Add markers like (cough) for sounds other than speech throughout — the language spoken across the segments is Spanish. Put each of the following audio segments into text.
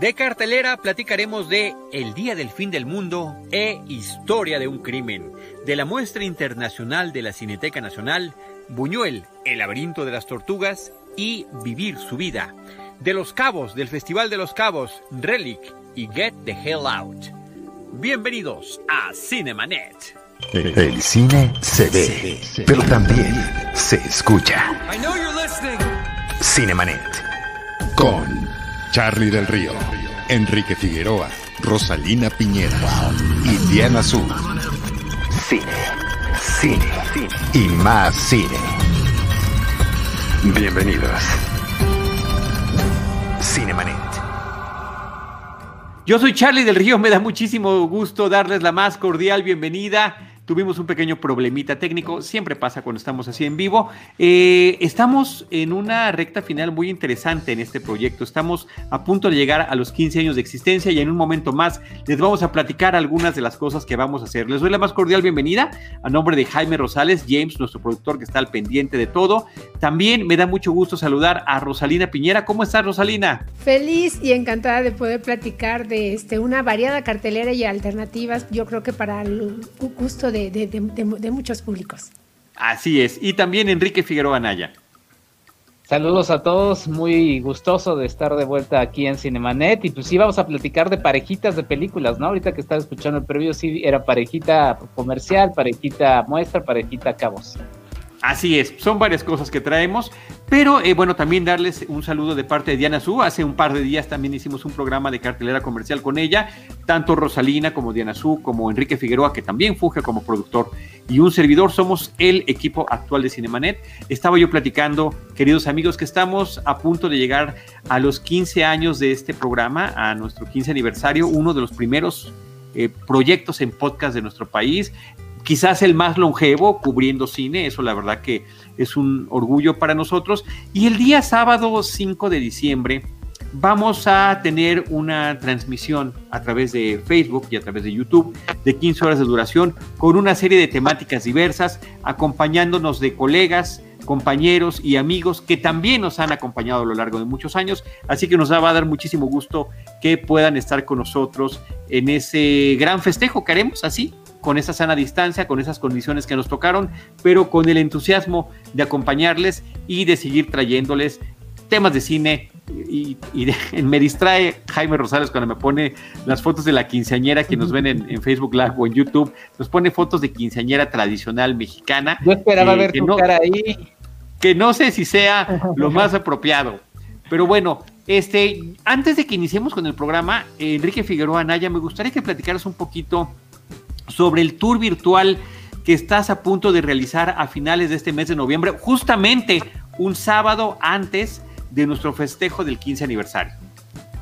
De cartelera platicaremos de El Día del Fin del Mundo e Historia de un Crimen, de la muestra internacional de la Cineteca Nacional, Buñuel, El laberinto de las tortugas y Vivir su vida, de Los Cabos, del Festival de los Cabos, Relic y Get the Hell Out. Bienvenidos a Cinemanet. El cine se ve, pero también se escucha. Cinemanet. Con Charlie del Río, Enrique Figueroa, Rosalina Piñera y Diana Azul. Cine, cine, cine y más cine. Bienvenidos. Cinemanet. Yo soy Charlie del Río, me da muchísimo gusto darles la más cordial bienvenida Tuvimos un pequeño problemita técnico, siempre pasa cuando estamos así en vivo. Eh, estamos en una recta final muy interesante en este proyecto. Estamos a punto de llegar a los 15 años de existencia y en un momento más les vamos a platicar algunas de las cosas que vamos a hacer. Les doy la más cordial bienvenida a nombre de Jaime Rosales, James, nuestro productor que está al pendiente de todo. También me da mucho gusto saludar a Rosalina Piñera. ¿Cómo estás, Rosalina? Feliz y encantada de poder platicar de este, una variada cartelera y alternativas, yo creo que para el gusto de de, muchos públicos. Así es. Y también Enrique Figueroa Naya. Saludos a todos, muy gustoso de estar de vuelta aquí en Cinemanet y pues sí vamos a platicar de parejitas de películas, ¿no? Ahorita que estaba escuchando el previo sí era parejita comercial, parejita muestra, parejita cabos. Así es, son varias cosas que traemos, pero eh, bueno, también darles un saludo de parte de Diana Su. Hace un par de días también hicimos un programa de cartelera comercial con ella, tanto Rosalina como Diana Su, como Enrique Figueroa, que también funge como productor, y un servidor. Somos el equipo actual de Cinemanet. Estaba yo platicando, queridos amigos, que estamos a punto de llegar a los 15 años de este programa, a nuestro 15 aniversario, uno de los primeros eh, proyectos en podcast de nuestro país quizás el más longevo cubriendo cine, eso la verdad que es un orgullo para nosotros. Y el día sábado 5 de diciembre vamos a tener una transmisión a través de Facebook y a través de YouTube de 15 horas de duración con una serie de temáticas diversas, acompañándonos de colegas, compañeros y amigos que también nos han acompañado a lo largo de muchos años. Así que nos va a dar muchísimo gusto que puedan estar con nosotros en ese gran festejo que haremos así con esa sana distancia, con esas condiciones que nos tocaron, pero con el entusiasmo de acompañarles y de seguir trayéndoles temas de cine. Y, (laughs) me distrae Jaime Rosales cuando me pone las fotos de la quinceañera que nos ven en, Facebook Live o en YouTube, nos pone fotos de quinceañera tradicional mexicana. Yo esperaba eh, ver tu cara ahí. Que no sé si sea (laughs) lo más apropiado. Pero bueno, este, antes de que iniciemos con el programa, Enrique Figueroa Anaya, me gustaría que platicaras un poquito sobre el tour virtual que estás a punto de realizar a finales de este mes de noviembre, justamente un sábado antes de nuestro festejo del 15 aniversario.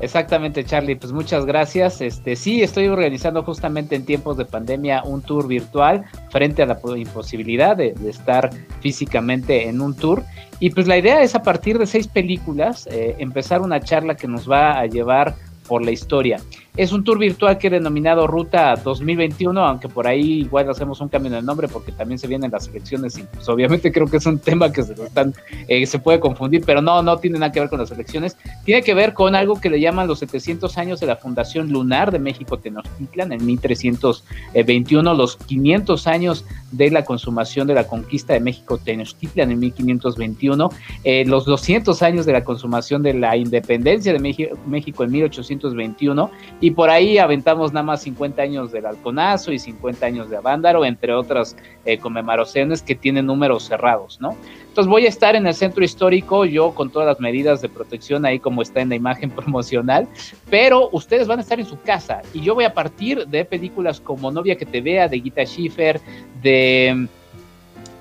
Exactamente, Charlie, pues muchas gracias. Este, sí, estoy organizando justamente en tiempos de pandemia un tour virtual frente a la imposibilidad de, estar físicamente en un tour. Y pues la idea es a partir de seis películas eh, empezar una charla que nos va a llevar por la historia. Es un tour virtual que he denominado Ruta 2021, aunque por ahí igual hacemos un cambio en el nombre porque también se vienen las elecciones y pues obviamente creo que es un (laughs) tema que se, están, eh, se puede confundir, pero no, no tiene nada que ver con las elecciones. Tiene que ver con algo que le llaman los 700 años de la Fundación Lunar de México Tenochtitlan en 1321, los 500 años de la consumación de la conquista de México Tenochtitlan en 1521, eh, los 200 años de la consumación de la independencia de México, México en 1821 y por ahí aventamos nada más 50 años del halconazo y 50 años de Avándaro, entre otras eh, conmemoraciones que tienen números cerrados, ¿no? Entonces voy a estar en el centro histórico, yo con todas las medidas de protección ahí como está en la imagen (laughs) promocional, pero ustedes van a estar en su casa y yo voy a partir de películas como Novia que te vea, de Gita Schiffer, de,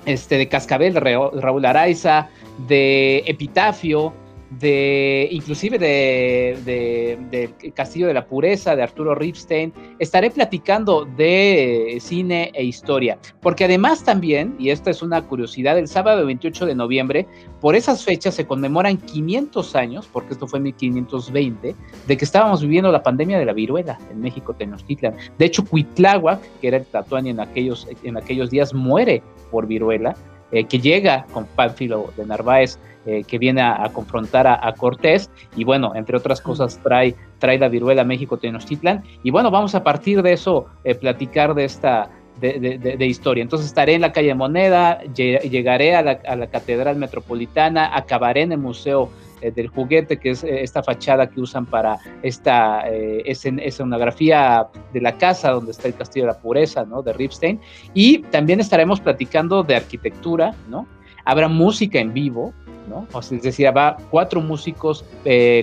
este, de Cascabel, de Raúl Araiza, de Epitafio, de inclusive de, Castillo de la Pureza, de Arturo Ripstein. Estaré platicando de cine e historia, porque además también, y esta es una curiosidad, el sábado 28 de noviembre, por esas fechas se conmemoran 500 años, porque esto fue en 1520, de que estábamos viviendo la pandemia de la viruela en México, Tenochtitlan. De hecho, Cuitláhuac, que era el Tatuani en aquellos, en aquellos días, muere por viruela que llega con Pánfilo de Narváez, que viene a, confrontar a, Cortés, y bueno, entre otras cosas trae, trae la viruela a México Tenochtitlan, y bueno, vamos a partir de eso platicar de esta de, historia. Entonces estaré en la calle Moneda, llegaré a la, Catedral Metropolitana, acabaré en el Museo eh, del Juguete, que es eh, esta fachada que usan para esta eh, escenografía de la casa donde está el Castillo de la Pureza, ¿no? De Ripstein. Y también estaremos platicando de arquitectura, ¿no? Habrá música en vivo, ¿no? O sea, es decir, va cuatro músicos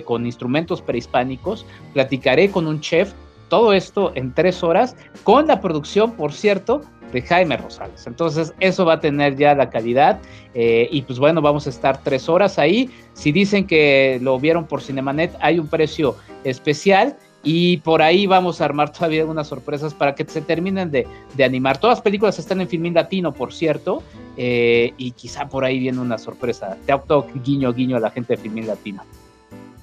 con instrumentos prehispánicos. Platicaré con un chef todo esto en tres horas, con la producción, por cierto, de Jaime Rosales. Entonces, eso va a tener ya la calidad. Eh, y pues bueno, vamos a estar tres horas ahí. Si dicen que lo vieron por Cinemanet, hay un precio especial. Y por ahí vamos a armar todavía algunas sorpresas para que se terminen de, animar. Todas las películas están en Filmín Latino, por cierto. Eh, y quizá por ahí viene una sorpresa. Te guiño, guiño a la gente de Filmín Latino.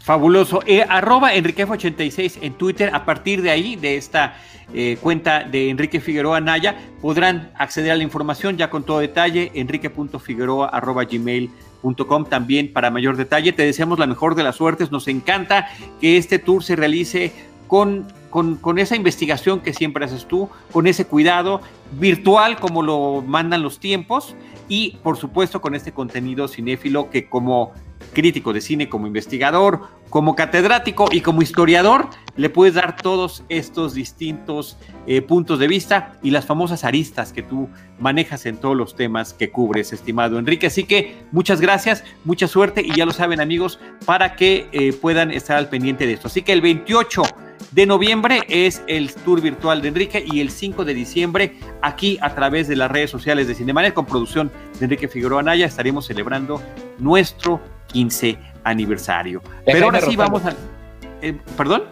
Fabuloso. Eh, arroba Enriquef86 en Twitter. A partir de ahí, de esta eh, cuenta de Enrique Figueroa Naya, podrán acceder a la información ya con todo detalle. enrique.figueroa.gmail.com también para mayor detalle. Te deseamos la mejor de las suertes. Nos encanta que este tour se realice con, con, con, esa investigación que siempre haces tú, con ese cuidado virtual como lo mandan los tiempos y por supuesto con este contenido cinéfilo que como crítico de cine, como investigador, como catedrático y como historiador, le puedes dar todos estos distintos eh, puntos de vista y las famosas aristas que tú manejas en todos los temas que cubres, estimado Enrique. Así que muchas gracias, mucha suerte y ya lo saben amigos, para que eh, puedan estar al pendiente de esto. Así que el 28 de noviembre es el tour virtual de Enrique y el 5 de diciembre aquí a través de las redes sociales de Cinemanet con producción de Enrique Figueroa Naya estaremos celebrando nuestro 15 aniversario. Pero ahora sí vamos a... Eh, ¿Perdón?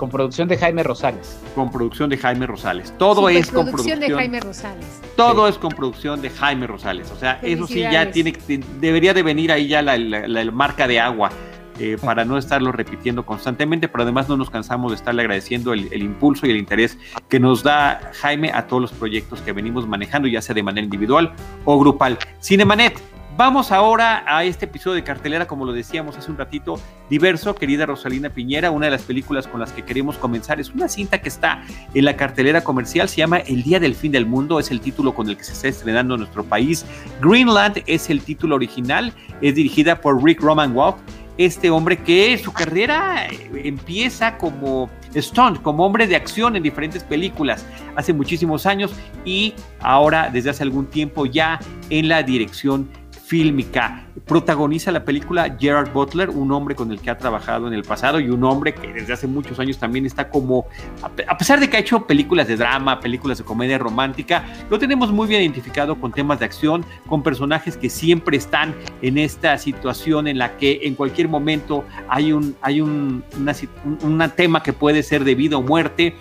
Con producción de Jaime Rosales. Con producción de Jaime Rosales. Todo es con producción de Jaime Rosales. Todo es con producción de Jaime Rosales. O sea, eso sí ya tiene, debería de venir ahí ya la, marca de agua. Eh, para no estarlo repitiendo constantemente, pero además no nos cansamos de estarle agradeciendo el, el, impulso y el interés que nos da Jaime a todos los proyectos que venimos manejando, ya sea de manera individual o grupal. Cinemanet, Vamos ahora a este episodio de cartelera, como lo decíamos hace un ratito, diverso, querida Rosalina Piñera, una de las películas con las que queremos comenzar. Es una cinta que está en la cartelera comercial, se llama El Día del Fin del Mundo, es el título con el que se está estrenando en nuestro país. Greenland es el título original, es dirigida por Rick Roman Walk, este hombre que su carrera empieza como stunt, como hombre de acción en diferentes películas hace muchísimos años y ahora desde hace algún tiempo ya en la dirección fílmica. Protagoniza la película Gerard Butler, un hombre con el que ha trabajado en el pasado y un hombre que desde hace muchos años también está como, a pesar de que ha hecho películas de drama, películas de comedia romántica, lo tenemos muy bien identificado con temas de acción, con personajes que siempre están en esta situación en la que en cualquier momento hay un, hay un tema que puede ser de vida o muerte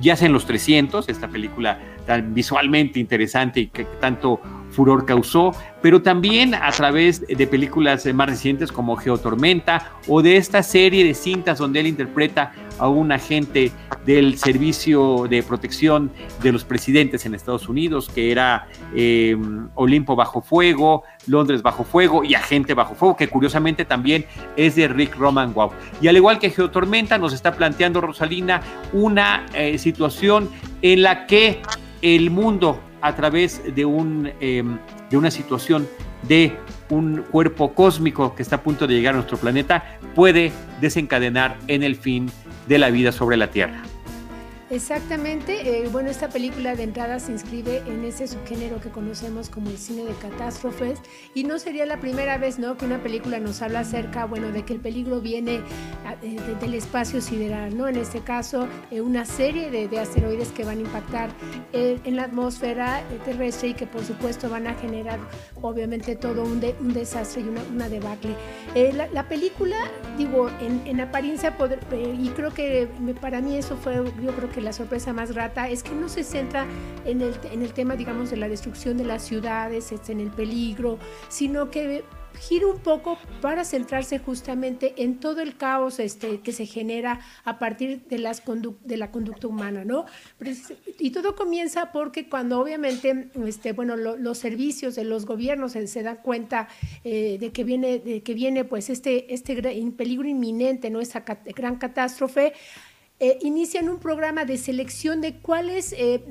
ya sea en los 300, esta película tan visualmente interesante y que tanto furor causó, pero también a través de películas más recientes como Geotormenta o de esta serie de cintas donde él interpreta a un agente del Servicio de Protección de los Presidentes en Estados Unidos, que era em, Olimpo bajo fuego, Londres bajo fuego y Agente bajo fuego, que curiosamente también es de Rick Roman Wow. Y al igual que Geotormenta, nos está planteando Rosalina una eh, situación en la que el mundo a través de, un, em, de una situación de un cuerpo cósmico que está a punto de llegar a nuestro planeta puede desencadenar en el fin de la vida sobre la Tierra. Exactamente. Eh, bueno, esta película de entrada se inscribe en ese subgénero que conocemos como el cine de catástrofes y no sería la primera vez, ¿no? Que una película nos habla acerca, bueno, de que el peligro viene ah, eh, del espacio sideral, ¿no? En este caso, eh, una serie de, asteroides que van a impactar en la atmósfera terrestre y que por supuesto van a generar, obviamente, todo un, un desastre y una, una debacle. La, película, digo, en, en apariencia, y creo que para mí eso fue, yo creo que la sorpresa más grata es que no se centra en el, en el tema, digamos, de la destrucción de las ciudades, este, en el peligro, sino que gira un poco para centrarse justamente en todo el caos este, que se genera a partir de, las de la conducta humana, ¿no? Y todo comienza porque cuando obviamente, este, bueno, los servicios de los gobiernos se, dan cuenta eh, de que viene, de que viene pues este, este peligro inminente, ¿no? Esa gran catástrofe, eh, inician un programa de selección de cuáles, eh,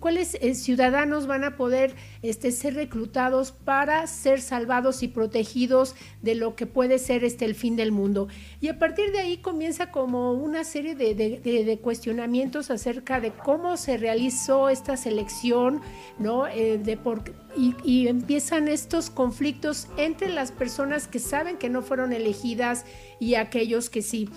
cuáles eh, ciudadanos van a poder este, ser reclutados para ser salvados y protegidos de lo que puede ser este, el fin del mundo. Y a partir de ahí comienza como una serie de, cuestionamientos acerca de cómo se realizó esta selección, ¿no? de por, y empiezan estos conflictos entre las personas que saben que no fueron elegidas y aquellos que sí.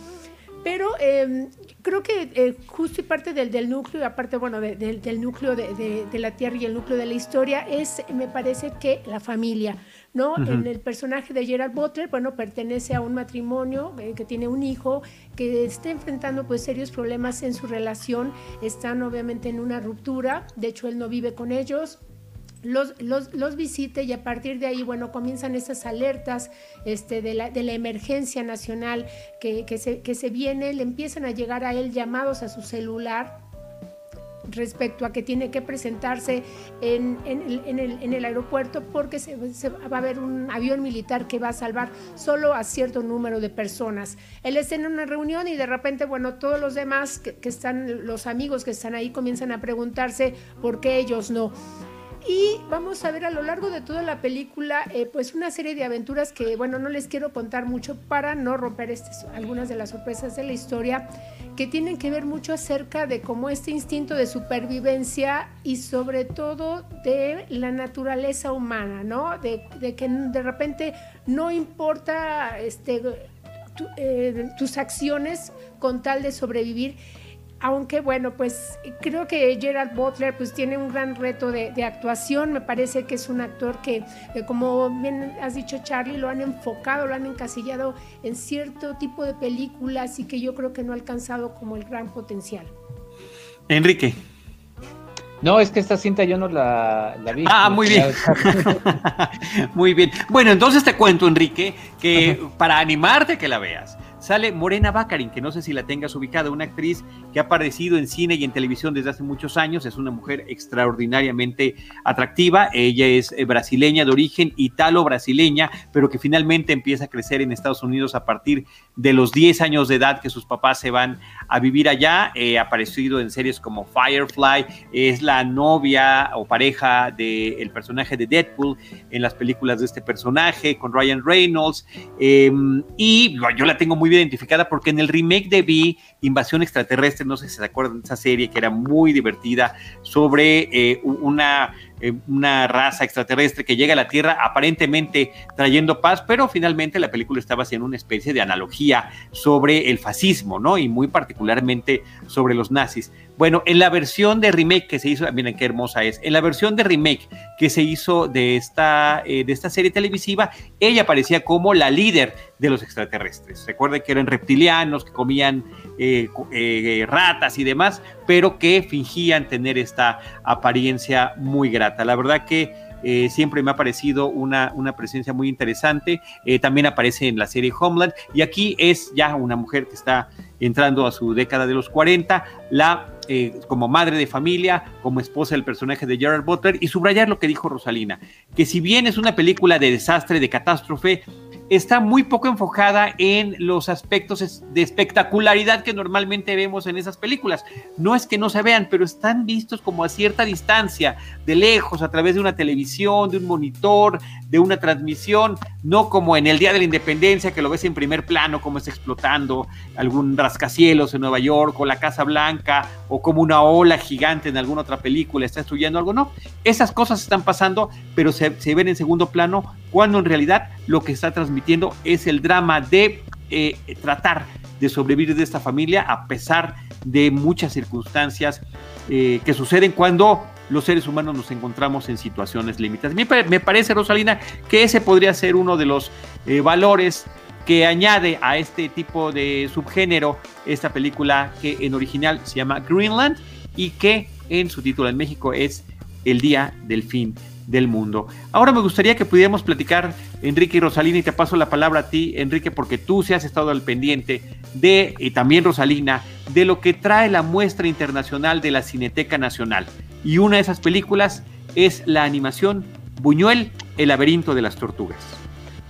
Pero em, creo que eh, justo y parte del, del, núcleo, aparte, bueno, del núcleo de, la Tierra y el núcleo de la historia, es, me parece que la familia, ¿no? En el personaje de Gerald Butler, bueno, pertenece a un matrimonio eh, que tiene un hijo que está enfrentando pues serios problemas en su relación, están obviamente en una ruptura, de hecho él no vive con ellos, los, los, los, visite y a partir de ahí, bueno, comienzan esas alertas este, de, la, de la emergencia nacional que, que, se, que se viene, le empiezan a llegar a él llamados a su celular respecto a que tiene que presentarse en, en, el, en, el, en el, aeropuerto porque se, va a haber un avión militar que va a salvar solo a cierto número de personas. Él está en una reunión y de repente, bueno, todos los demás que, que están, los amigos que están ahí comienzan a preguntarse por qué ellos no. Y vamos a ver a lo largo de toda la película, eh, pues una serie de aventuras que, bueno, no les quiero contar mucho para no romper este, algunas de las sorpresas de la historia, que tienen que ver mucho acerca de cómo este instinto de supervivencia y sobre todo de la naturaleza humana, ¿no? De, que de repente no importa este, eh, tus acciones con tal de sobrevivir aunque bueno, pues creo que Gerald Butler pues tiene un gran reto de, actuación, me parece que es un actor que, como bien has dicho Charlie, lo han enfocado, lo han encasillado en cierto tipo de películas y que yo creo que no ha alcanzado como el gran potencial. Enrique. No, es que esta cinta yo no la, la vi. Ah, muy bien. (laughs) (laughs) muy bien. Bueno, entonces te cuento, Enrique, que para animarte que la veas, sale Morena Baccarin, que no sé si la tengas ubicada, una actriz que ha aparecido en cine y en televisión desde hace muchos años, es una mujer extraordinariamente atractiva, ella es eh, brasileña de origen, italo-brasileña, pero que finalmente empieza a crecer en Estados Unidos a partir de los 10 años de edad que sus papás se van a vivir allá, eh, ha aparecido en series como Firefly, es la novia o pareja del personaje de Deadpool en las películas de este personaje, con Ryan Reynolds, em, y yo la tengo muy bien identificada porque en el remake de Vi, Invasión Extraterrestre, no sé si se acuerdan de esa serie que era muy divertida, sobre eh, una eh, una raza extraterrestre que llega a la Tierra aparentemente trayendo paz, pero finalmente la película estaba haciendo una especie de analogía sobre el fascismo, ¿no? Y muy particularmente sobre los nazis. Bueno, en la versión de remake que se hizo, miren qué hermosa es, en la versión de remake que se hizo de esta, eh, de esta serie televisiva, ella aparecía como la líder de los extraterrestres. Recuerden que eran reptilianos, que comían eh, ratas y demás, pero que fingían tener esta apariencia muy La verdad que eh, siempre me ha parecido una, una presencia muy interesante. Eh, también aparece en la serie Homeland. Y aquí es ya una mujer que está entrando a su década de los 40, la, eh, como madre de familia, como esposa del personaje de Gerald Butler. Y subrayar lo que dijo Rosalina, que si bien es una película de desastre, de catástrofe, está muy poco enfocada en los aspectos de espectacularidad que normalmente vemos en esas películas. No es que no se vean, pero están vistos como a cierta distancia, de lejos, a través de una televisión, de un monitor, de una transmisión, no como en el Día de la Independencia, que lo ves en primer plano, como está explotando algún rascacielos en Nueva York o la Casa Blanca, o como una ola gigante en alguna otra película está destruyendo algo. No, esas cosas están pasando, pero se, se ven en segundo plano, cuando en realidad lo que está transmitiendo es el drama de eh, tratar de sobrevivir de esta familia a pesar de muchas circunstancias eh, que suceden cuando los seres humanos nos encontramos en situaciones límites. Me, parece, Rosalina, que ese podría ser uno de los eh, valores que añade a este tipo de subgénero esta película que en original se llama Greenland y que en su título en México es El Día del Fin del Mundo. Ahora me gustaría que pudiéramos platicar Enrique y Rosalina, y te paso la palabra a ti, Enrique, porque tú se has estado al pendiente de, y también Rosalina, de lo que trae la muestra internacional de la Cineteca Nacional. Y una de esas películas es la animación Buñuel, El laberinto de las tortugas.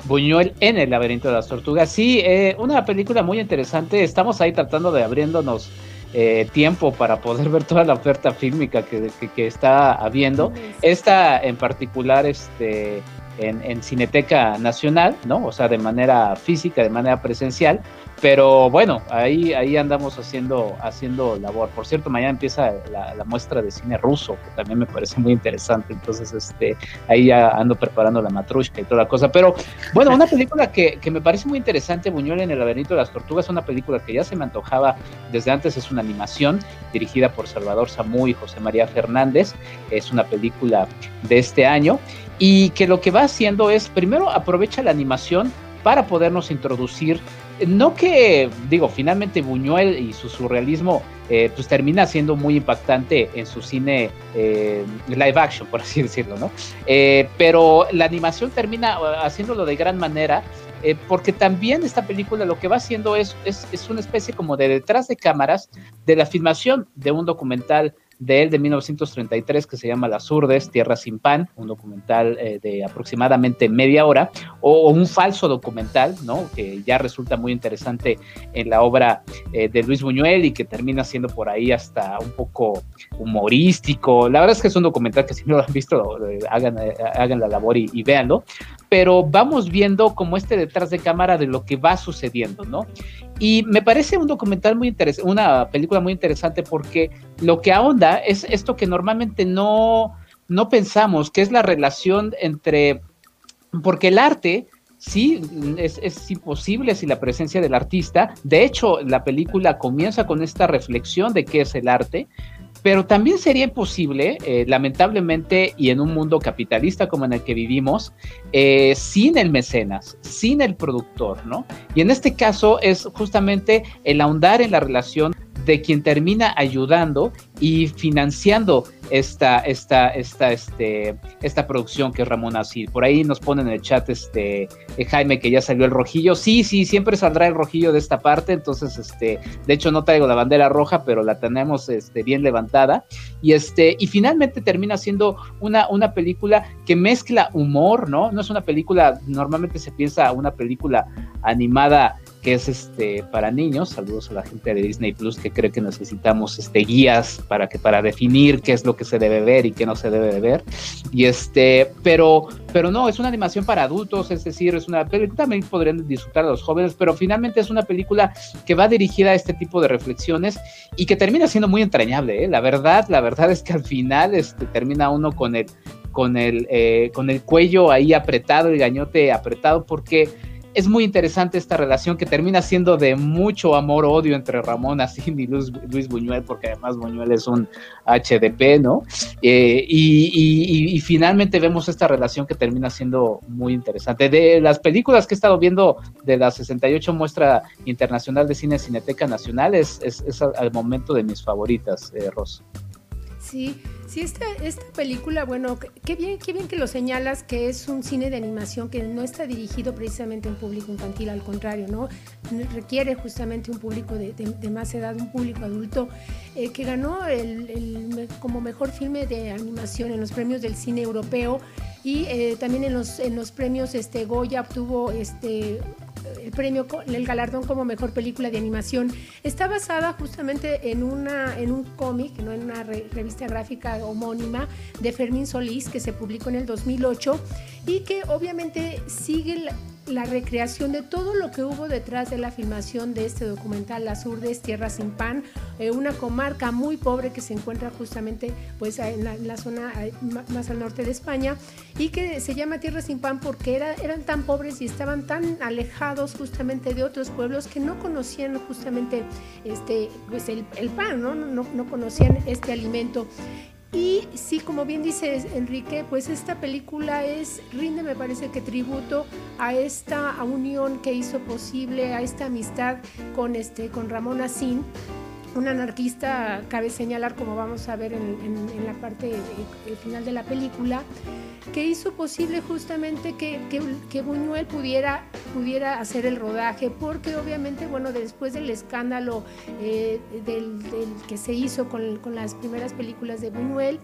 Buñuel en el laberinto de las tortugas. Sí, eh, una película muy interesante. Estamos ahí tratando de abriéndonos eh, tiempo para poder ver toda la oferta fílmica que, que, está habiendo. Esta en particular, este, en, Cineteca Nacional, ¿no? O sea, de manera física, de manera presencial. Pero bueno, ahí, ahí andamos haciendo, haciendo labor. Por cierto, mañana empieza la, muestra de cine ruso, que también me parece muy interesante. Entonces, este, ahí ya ando preparando la matrushka y toda la cosa. Pero bueno, una película que, que me parece muy interesante, Buñuel en el laberinto de las tortugas, una película que ya se me antojaba desde antes, es una animación dirigida por Salvador Samú y José María Fernández. Es una película de este año y que lo que va haciendo es, primero aprovecha la animación para podernos introducir no que, digo, finalmente Buñuel y su surrealismo eh, pues termina siendo muy impactante en su cine eh, live action, por así (laughs) decirlo, ¿no? Eh, pero la animación termina haciéndolo de gran manera, porque también esta película lo que va haciendo es, es, es una especie como de detrás de cámaras de la filmación de un documental de él de 1933 que se llama Las Urdes, Tierra sin Pan, un documental eh, de aproximadamente media hora, o, un falso documental, ¿no? Que ya resulta muy interesante en la obra eh, de Luis Buñuel y que termina siendo por ahí hasta un poco humorístico. La verdad es que es un documental que si no lo han visto, eh, hagan, hagan la labor y, y véanlo pero vamos viendo como este detrás de cámara de lo que va sucediendo, ¿no? Y me parece un documental muy interesante, una película muy interesante porque lo que ahonda es esto que normalmente no, no pensamos, que es la relación entre, porque el arte, sí, es, es, imposible sin la presencia del artista. De hecho, la película comienza con esta reflexión de qué es el arte, pero también sería imposible, eh, lamentablemente, y en un mundo capitalista como en el que vivimos, eh, sin el mecenas, sin el productor, ¿no? Y en este caso es justamente el ahondar en la relación de quien termina ayudando y financiando esta, esta, esta, este, esta producción que es Ramón Asir. Por ahí nos pone en el chat este eh, Jaime que ya salió el rojillo. Sí, sí, siempre saldrá el rojillo de esta parte. Entonces, este, de hecho, no traigo la bandera roja, pero la tenemos este, bien levantada. Y este, y finalmente termina siendo una, una película que mezcla humor, ¿no? No es una película, normalmente se piensa una película animada que es este para niños. Saludos a la gente de Disney Plus que cree que necesitamos este guías para que para definir qué es lo que se debe ver y qué no se debe ver. Y este, pero pero no, es una animación para adultos, es decir, es una película también podrían disfrutar a los jóvenes, pero finalmente es una película que va dirigida a este tipo de reflexiones y que termina siendo muy entrañable, ¿eh? La verdad, la verdad es que al final este termina uno con el con el, eh, con el cuello ahí apretado, el gañote apretado, porque es muy interesante esta relación que termina siendo de mucho amor-odio entre Ramón (laughs) Asín y Luis, Buñuel, porque además Buñuel es un HDP, ¿no? Eh, y, finalmente vemos esta relación que termina siendo muy interesante. De las películas que he estado viendo de la 68 muestra internacional de cine Cineteca Nacional, es, al momento de mis favoritas, eh, Ros. Sí, sí, esta, esta película, bueno, qué bien, qué bien que lo señalas, que es un cine de animación que no está dirigido precisamente a un público infantil, al contrario, ¿no? Requiere justamente un público de, más edad, un público adulto, eh, que ganó el, como mejor filme de animación en los premios del cine europeo y eh, también en los, en los premios este, Goya obtuvo este, el premio, el galardón como mejor película de animación. Está basada justamente en, una, en un cómic, no en una revista gráfica homónima de Fermín Solís que se publicó en el 2008 y que obviamente sigue la recreación de todo lo que hubo detrás de la filmación de este documental Las Urdes, Tierra sin Pan, eh, una comarca muy pobre que se encuentra justamente pues, en, la, zona más al norte de España y que se llama Tierra sin Pan porque era, eran tan pobres y estaban tan alejados justamente de otros pueblos que no conocían justamente este, pues el, pan, ¿no? No, no conocían este alimento. Y sí, como bien dice Enrique, pues esta película es, rinde me parece que tributo a esta unión que hizo posible, a esta amistad con, este, con Ramón Asín, un anarquista, cabe señalar, como vamos a ver en, la parte final de la película, que hizo posible justamente que, que, Buñuel pudiera, pudiera hacer el rodaje, porque obviamente, bueno, después del escándalo eh, del, que se hizo con, con las primeras películas de Buñuel,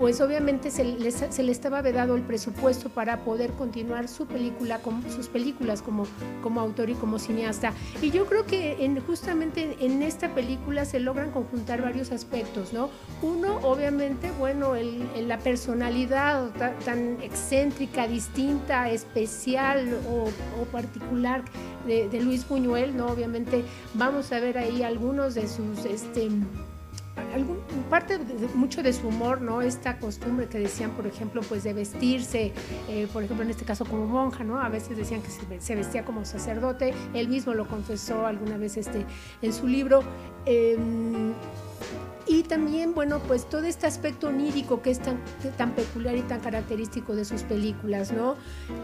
pues obviamente se le, estaba vedado el presupuesto para poder continuar su película, sus películas como, como autor y como cineasta. Y yo creo que en, justamente en esta película se logran conjuntar varios aspectos, ¿no? Uno, obviamente, bueno, el, la personalidad tan, excéntrica, distinta, especial o, particular de, de, Luis Buñuel, ¿no? Obviamente vamos a ver ahí algunos de sus... Este, algún, parte mucho de su humor, ¿no? Esta costumbre que decían, por ejemplo, pues de vestirse, eh, por ejemplo, en este caso como monja, ¿no? A veces decían que se, vestía como sacerdote, él mismo lo confesó alguna vez este, en su libro. Em, y también, bueno, pues todo este aspecto onírico que es tan, tan peculiar y tan característico de sus películas, ¿no?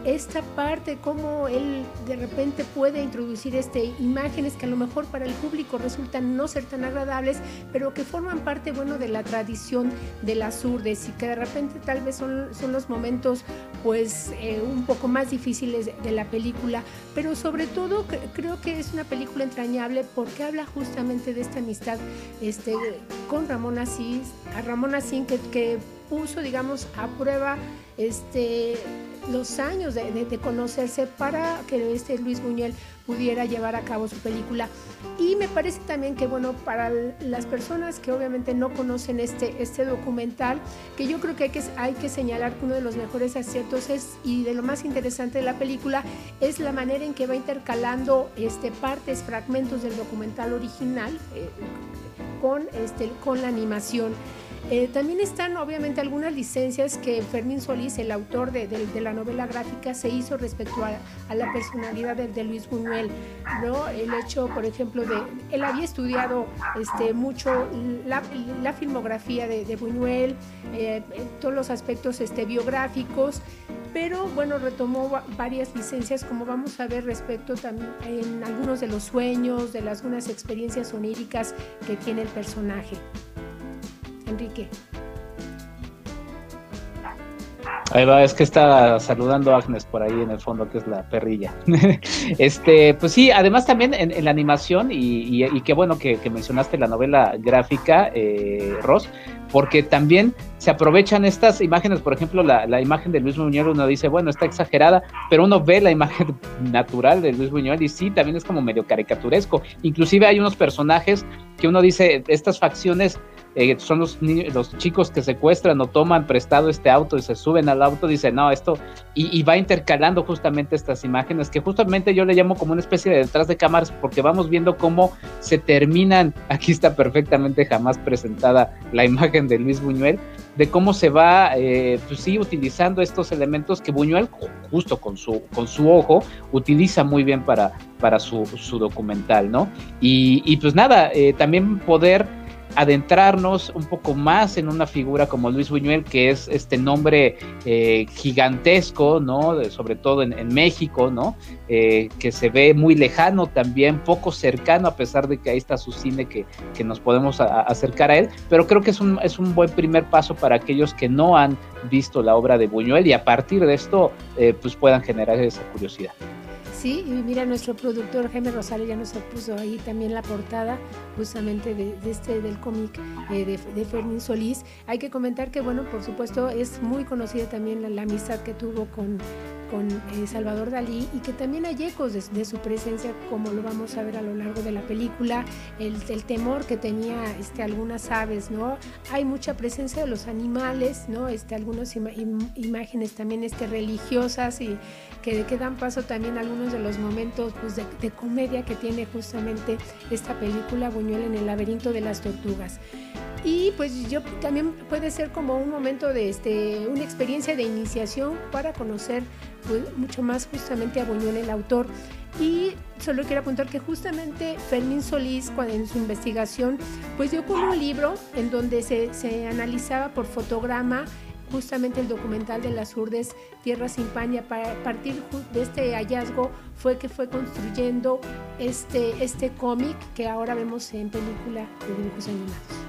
Esta parte, cómo él de repente puede introducir este, imágenes que a lo mejor para el público resultan no ser tan agradables, pero que forman parte, bueno, de la tradición de las urdes y que de repente tal vez son, son los momentos, pues, eh, un poco más difíciles de la película, pero sobre todo creo que es una película entrañable porque habla justamente de esta amistad este, con Ramón Asís, a Ramón Asís que, que puso, digamos, a prueba este, los años de, conocerse para que este Luis Buñuel pudiera llevar a cabo su película. Y me parece también que, bueno, para las personas que obviamente no conocen este, este documental, que yo creo que hay, que hay que señalar que uno de los mejores aciertos es, y de lo más interesante de la película es la manera en que va intercalando este, partes, fragmentos del documental original. Eh, con, este, con la animación. Eh, también están obviamente algunas licencias que Fermín Solís, el autor de, la novela gráfica, se hizo respecto a, la personalidad de, Luis Buñuel. ¿no? El hecho, por ejemplo, de él había estudiado este, mucho la, filmografía de, Buñuel, eh, todos los aspectos este, biográficos, pero bueno, retomó varias licencias, como vamos a ver respecto también en algunos de los sueños, de las algunas experiencias oníricas que tiene el personaje. Enrique. Ahí va, es que está saludando a Agnes por ahí en el fondo, que es la perrilla. (laughs) este, pues sí, además también en, la animación, y, qué bueno que, mencionaste la novela gráfica, eh, Ross, porque también se aprovechan estas imágenes, por ejemplo, la, imagen de Luis Buñuel, uno dice, bueno, está exagerada, pero uno ve la imagen (laughs) natural de Luis Buñuel y sí, también es como medio caricaturesco. Inclusive hay unos personajes que uno dice, estas facciones eh, son los, los chicos que secuestran o toman prestado este auto y se suben al auto, dice, no, esto, y, va intercalando justamente estas imágenes, que justamente yo le llamo como una especie de detrás de cámaras, porque vamos viendo cómo se terminan, (laughs) aquí está perfectamente jamás presentada la imagen de Luis Buñuel, de cómo se va, eh, pues sí, utilizando estos elementos que Buñuel, justo con su, con su ojo, utiliza muy bien para, para su, su documental, ¿no? Y, y pues nada, eh, también poder adentrarnos un poco más en una figura como Luis Buñuel, que es este nombre eh, gigantesco, ¿no? sobre todo en, México, ¿no? Eh, que se ve muy lejano también, poco cercano, a pesar de que ahí está su cine que, nos podemos acercar a él, pero creo que es un, es un buen primer paso para aquellos que no han visto la obra de Buñuel y a partir de esto, eh, pues puedan generar esa curiosidad. Sí, y mira, nuestro productor Jaime Rosales ya nos puso ahí también la portada justamente de, este del cómic eh, de, de, Fermín Solís. Hay que comentar que, bueno, por supuesto, es muy conocida también la, amistad que tuvo con, eh, Salvador Dalí y que también hay ecos de, su presencia, como lo vamos a ver a lo largo de la película, el, temor que tenía este, algunas aves, ¿no? Hay mucha presencia de los animales, ¿no? Este, algunas imágenes también este, religiosas y que, dan paso también a algunos de los momentos pues, de, comedia que tiene justamente esta película Buñuel en el laberinto de las tortugas. Y pues yo también puede ser como un momento de este, una experiencia de iniciación para conocer pues, mucho más justamente a Buñuel, el autor. Y solo quiero apuntar que justamente Fermín Solís, cuando en su investigación, pues dio como un libro en donde se, se analizaba por fotograma justamente el documental de las Urdes, Tierra sin Paña. A partir de este hallazgo fue que fue construyendo este, este cómic que ahora vemos en película de dibujos animados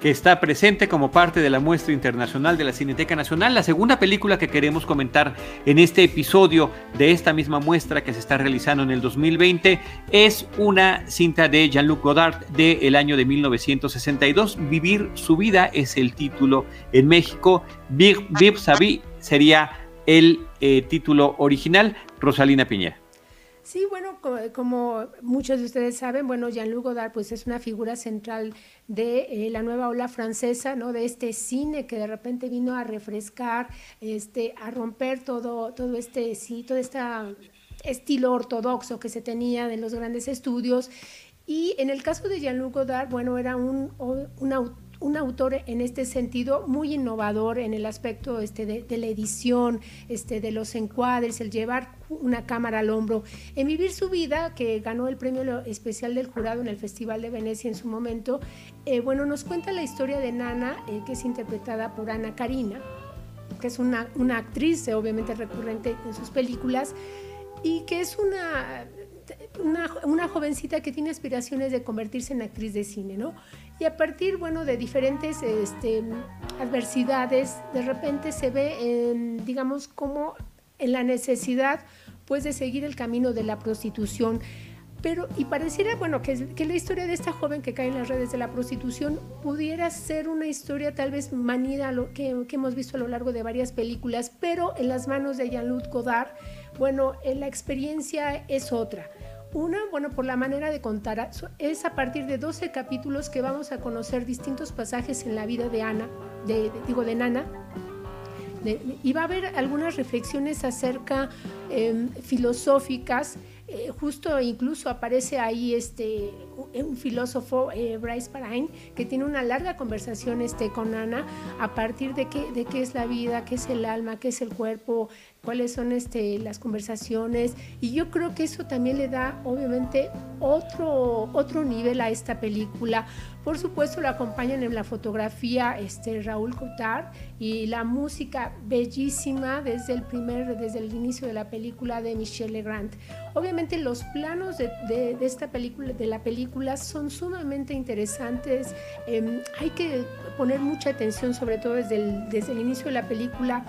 que está presente como parte de la muestra internacional de la Cineteca Nacional. La segunda película que queremos comentar en este episodio de esta misma muestra que se está realizando en el 2020 es una cinta de Jean-Luc Godard del año de 1962. Vivir su vida es el título en México. Vivre sa vie sería el eh, título original. Rosalina Piñera. Sí, bueno, como muchos de ustedes saben, bueno, Jean-Luc Godard pues es una figura central de eh, la nueva ola francesa, ¿no? De este cine que de repente vino a refrescar, este, a romper todo, todo este, sí, todo este estilo ortodoxo que se tenía de los grandes estudios. Y en el caso de Jean-Luc Godard, bueno, era un, un autor un autor en este sentido muy innovador en el aspecto este, de, la edición, este, de los encuadres, el llevar una cámara al hombro. En Vivir su vida, que ganó el premio especial del jurado en el Festival de Venecia en su momento, eh, bueno, nos cuenta la historia de Nana, eh, que es interpretada por Ana Karina, que es una, una actriz eh, obviamente recurrente en sus películas, y que es una una, jovencita que tiene aspiraciones de convertirse en actriz de cine, ¿no? Y a partir, bueno, de diferentes este, adversidades, de repente se ve, digamos, como en la necesidad, pues, de seguir el camino de la prostitución. Pero, y pareciera, bueno, que, la historia de esta joven que cae en las redes de la prostitución pudiera ser una historia tal vez manida lo que, que hemos visto a lo largo de varias películas, pero en las manos de Jean-Luc Godard, bueno, eh, la experiencia es otra. Una, bueno, por la manera de contar, es a partir de 12 capítulos que vamos a conocer distintos pasajes en la vida de Ana, de, digo, de Nana, y va a haber algunas reflexiones acerca em, filosóficas. Eh, justo incluso aparece ahí este, un filósofo, eh, Bryce Parain, que tiene una larga conversación este, con Ana a partir de qué, de qué es la vida, qué es el alma, qué es el cuerpo, cuáles son este, las conversaciones y yo creo que eso también le da obviamente otro, otro nivel a esta película. Por supuesto lo acompañan en la fotografía este, Raúl Cotard y la música bellísima desde el primer, desde el inicio de la película de Michel Legrand. Obviamente los planos de, de, esta película, de la película son sumamente interesantes. Em, hay que poner mucha atención sobre todo desde el, desde el inicio de la película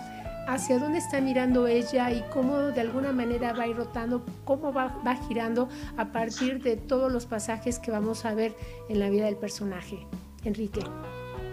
hacia dónde está mirando ella y cómo de alguna manera va a ir rotando, cómo va, va girando a partir de todos los pasajes que vamos a ver en la vida del personaje. Enrique.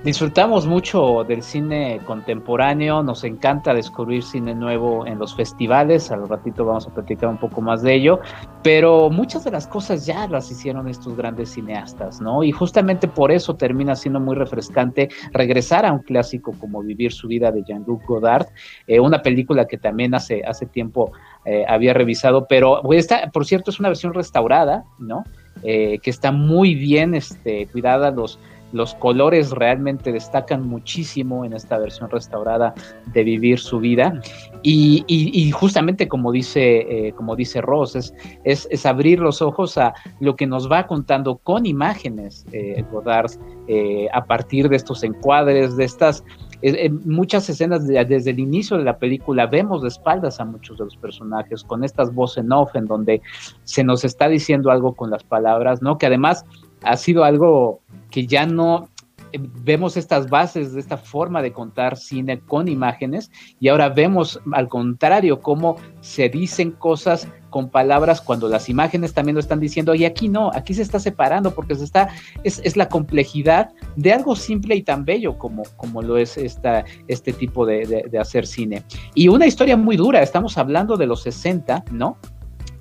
Disfrutamos mucho del cine contemporáneo, nos encanta descubrir cine nuevo en los festivales, al ratito vamos a platicar un poco más de ello, pero muchas de las cosas ya las hicieron estos grandes cineastas, ¿no? Y justamente por eso termina siendo muy refrescante regresar a un clásico como Vivir su vida de Jean-Luc Godard, eh, una película que también hace, hace tiempo eh, había revisado, pero pues, esta, por cierto, es una versión restaurada, ¿no? Eh, que está muy bien este, cuidada, los los colores realmente destacan muchísimo en esta versión restaurada de Vivir su vida. Y, justamente como dice, eh, como dice Ross, es, abrir los ojos a lo que nos va contando con imágenes eh, Godard eh, a partir de estos encuadres, de estas muchas escenas desde el inicio de la película vemos de espaldas a muchos de los personajes con estas voces en off en donde se nos está diciendo algo con las palabras, ¿no? Que además ha sido algo que ya no eh, vemos estas bases de esta forma de contar cine con imágenes y ahora vemos al contrario cómo se dicen cosas con palabras cuando las imágenes también lo están diciendo y aquí no, aquí se está separando porque se está, es, la complejidad de algo simple y tan bello como, como lo es esta, este tipo de, de hacer cine. Y una historia muy dura, estamos hablando de los 60, ¿no?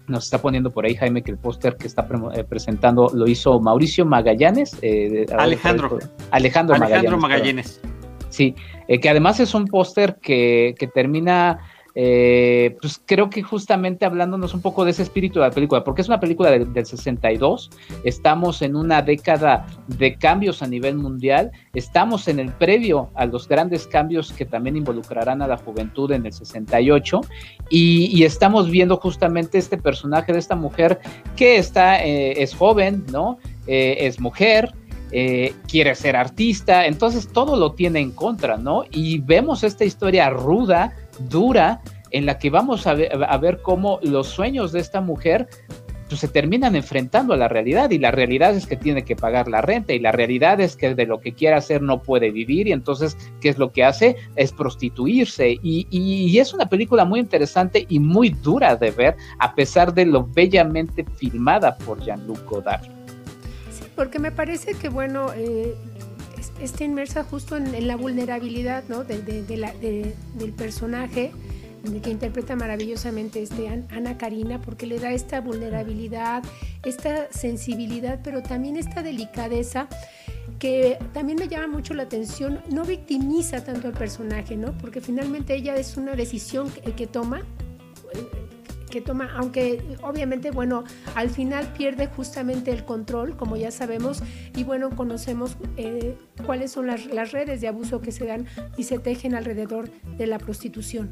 Nos está poniendo por ahí Jaime que el póster que está eh, presentando lo hizo Mauricio Magallanes. Eh, Alejandro. Alejandro. Alejandro Magallanes. Sí, eh, que además es un póster que, que termina eh, pues creo que justamente hablándonos un poco de ese espíritu de la película, porque es una película del 62, estamos en una década de cambios a nivel mundial, estamos en el previo a los grandes cambios que también involucrarán a la juventud en el 68, y, estamos viendo justamente este personaje de esta mujer que está, eh, es joven, ¿no? Eh, es mujer, quiere ser artista, entonces todo lo tiene en contra, ¿no? Y vemos esta historia ruda, dura, en la que vamos a ver, cómo los sueños de esta mujer pues, se terminan enfrentando a la realidad. Y la realidad es que tiene que pagar la renta y la realidad es que de lo que quiere hacer no puede vivir y entonces qué es lo que hace es prostituirse. Y, y es una película muy interesante y muy dura de ver a pesar de lo bellamente filmada por Jean-Luc Godard. Sí, porque me parece que bueno, eh, está inmersa justo en, la vulnerabilidad ¿no? de, del personaje que interpreta maravillosamente este Ana Karina, porque le da esta vulnerabilidad, esta sensibilidad, pero también esta delicadeza que también me llama mucho la atención, no victimiza tanto al personaje, ¿no? Porque finalmente ella es una decisión que, toma, que toma, aunque obviamente, bueno, al final pierde justamente el control, como ya sabemos, y bueno, conocemos eh, cuáles son las, las redes de abuso que se dan y se tejen alrededor de la prostitución.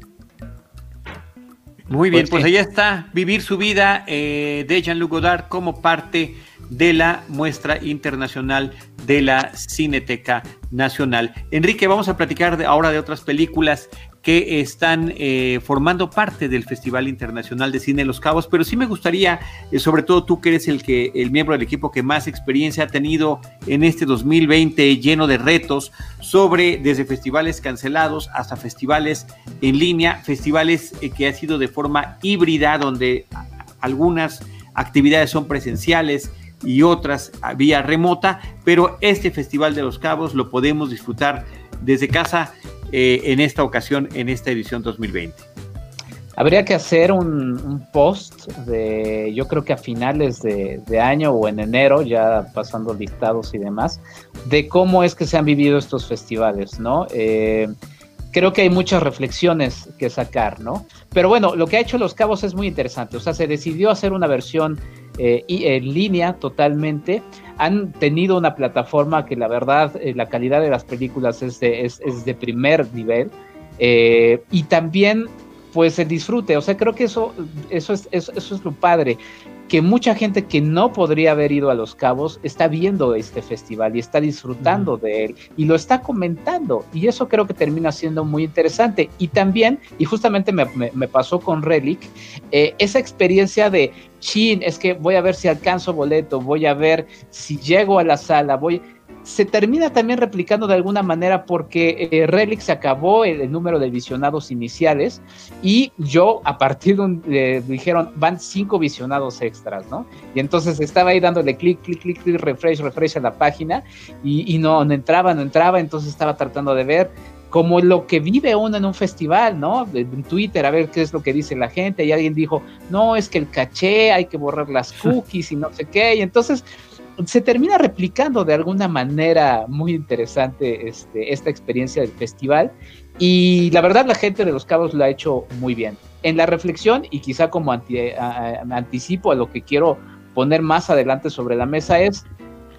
Muy bien, pues, pues ahí está, Vivir su vida eh, de Jean-Luc Godard como parte de la muestra internacional de la Cineteca Nacional. Enrique, vamos a platicar ahora de otras películas que están eh, formando parte del Festival Internacional de Cine de Los Cabos, pero sí me gustaría, eh, sobre todo tú que eres el que el miembro del equipo que más experiencia ha tenido en este 2020 lleno de retos sobre desde festivales cancelados hasta festivales en línea, festivales eh, que ha sido de forma híbrida donde algunas actividades son presenciales y otras vía remota, pero este Festival de los Cabos lo podemos disfrutar desde casa eh, en esta ocasión, en esta edición 2020? Habría que hacer un, post de, yo creo que a finales de, año o en enero, ya pasando listados y demás, de cómo es que se han vivido estos festivales, ¿no? Eh, creo que hay muchas reflexiones que sacar, ¿no? Pero bueno, lo que ha hecho Los Cabos es muy interesante, o sea, se decidió hacer una versión eh, en línea totalmente, han tenido una plataforma que la verdad, eh, la calidad de las películas es de, es, de primer nivel. Eh, y también pues el disfrute, o sea, creo que eso, eso, es, eso, es lo padre, que mucha gente que no podría haber ido a Los Cabos está viendo este festival y está disfrutando de él y lo está comentando y eso creo que termina siendo muy interesante. Y también, y justamente me, pasó con Relic, eh, esa experiencia de, chin, es que voy a ver si alcanzo boleto, voy a ver si llego a la sala, voy se termina también replicando de alguna manera porque eh, Relic se acabó el, número de visionados iniciales y yo a partir de un, eh, dijeron van cinco visionados extras, ¿no? Y entonces estaba ahí dándole clic, clic, clic, clic, refresh, refresh a la página y, no, no entraba, no entraba, entonces estaba tratando de ver como lo que vive uno en un festival, ¿no? En Twitter, a ver qué es lo que dice la gente, y alguien dijo, no, es que el caché, hay que borrar las (laughs) cookies y no sé qué, y entonces se termina replicando de alguna manera muy interesante este, esta experiencia del festival y la verdad la gente de Los Cabos lo ha hecho muy bien. En la reflexión y quizá como anticipo a lo que quiero poner más adelante sobre la mesa es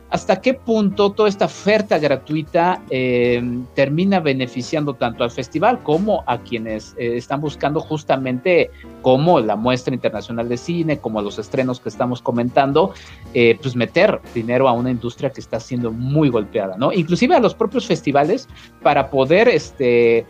hasta qué punto toda esta oferta gratuita eh, termina beneficiando tanto al festival como a quienes eh, están buscando justamente como la muestra internacional de cine, como los estrenos que estamos comentando, eh, pues meter dinero a una industria que está siendo muy golpeada, ¿no? Inclusive a los propios festivales para poder este,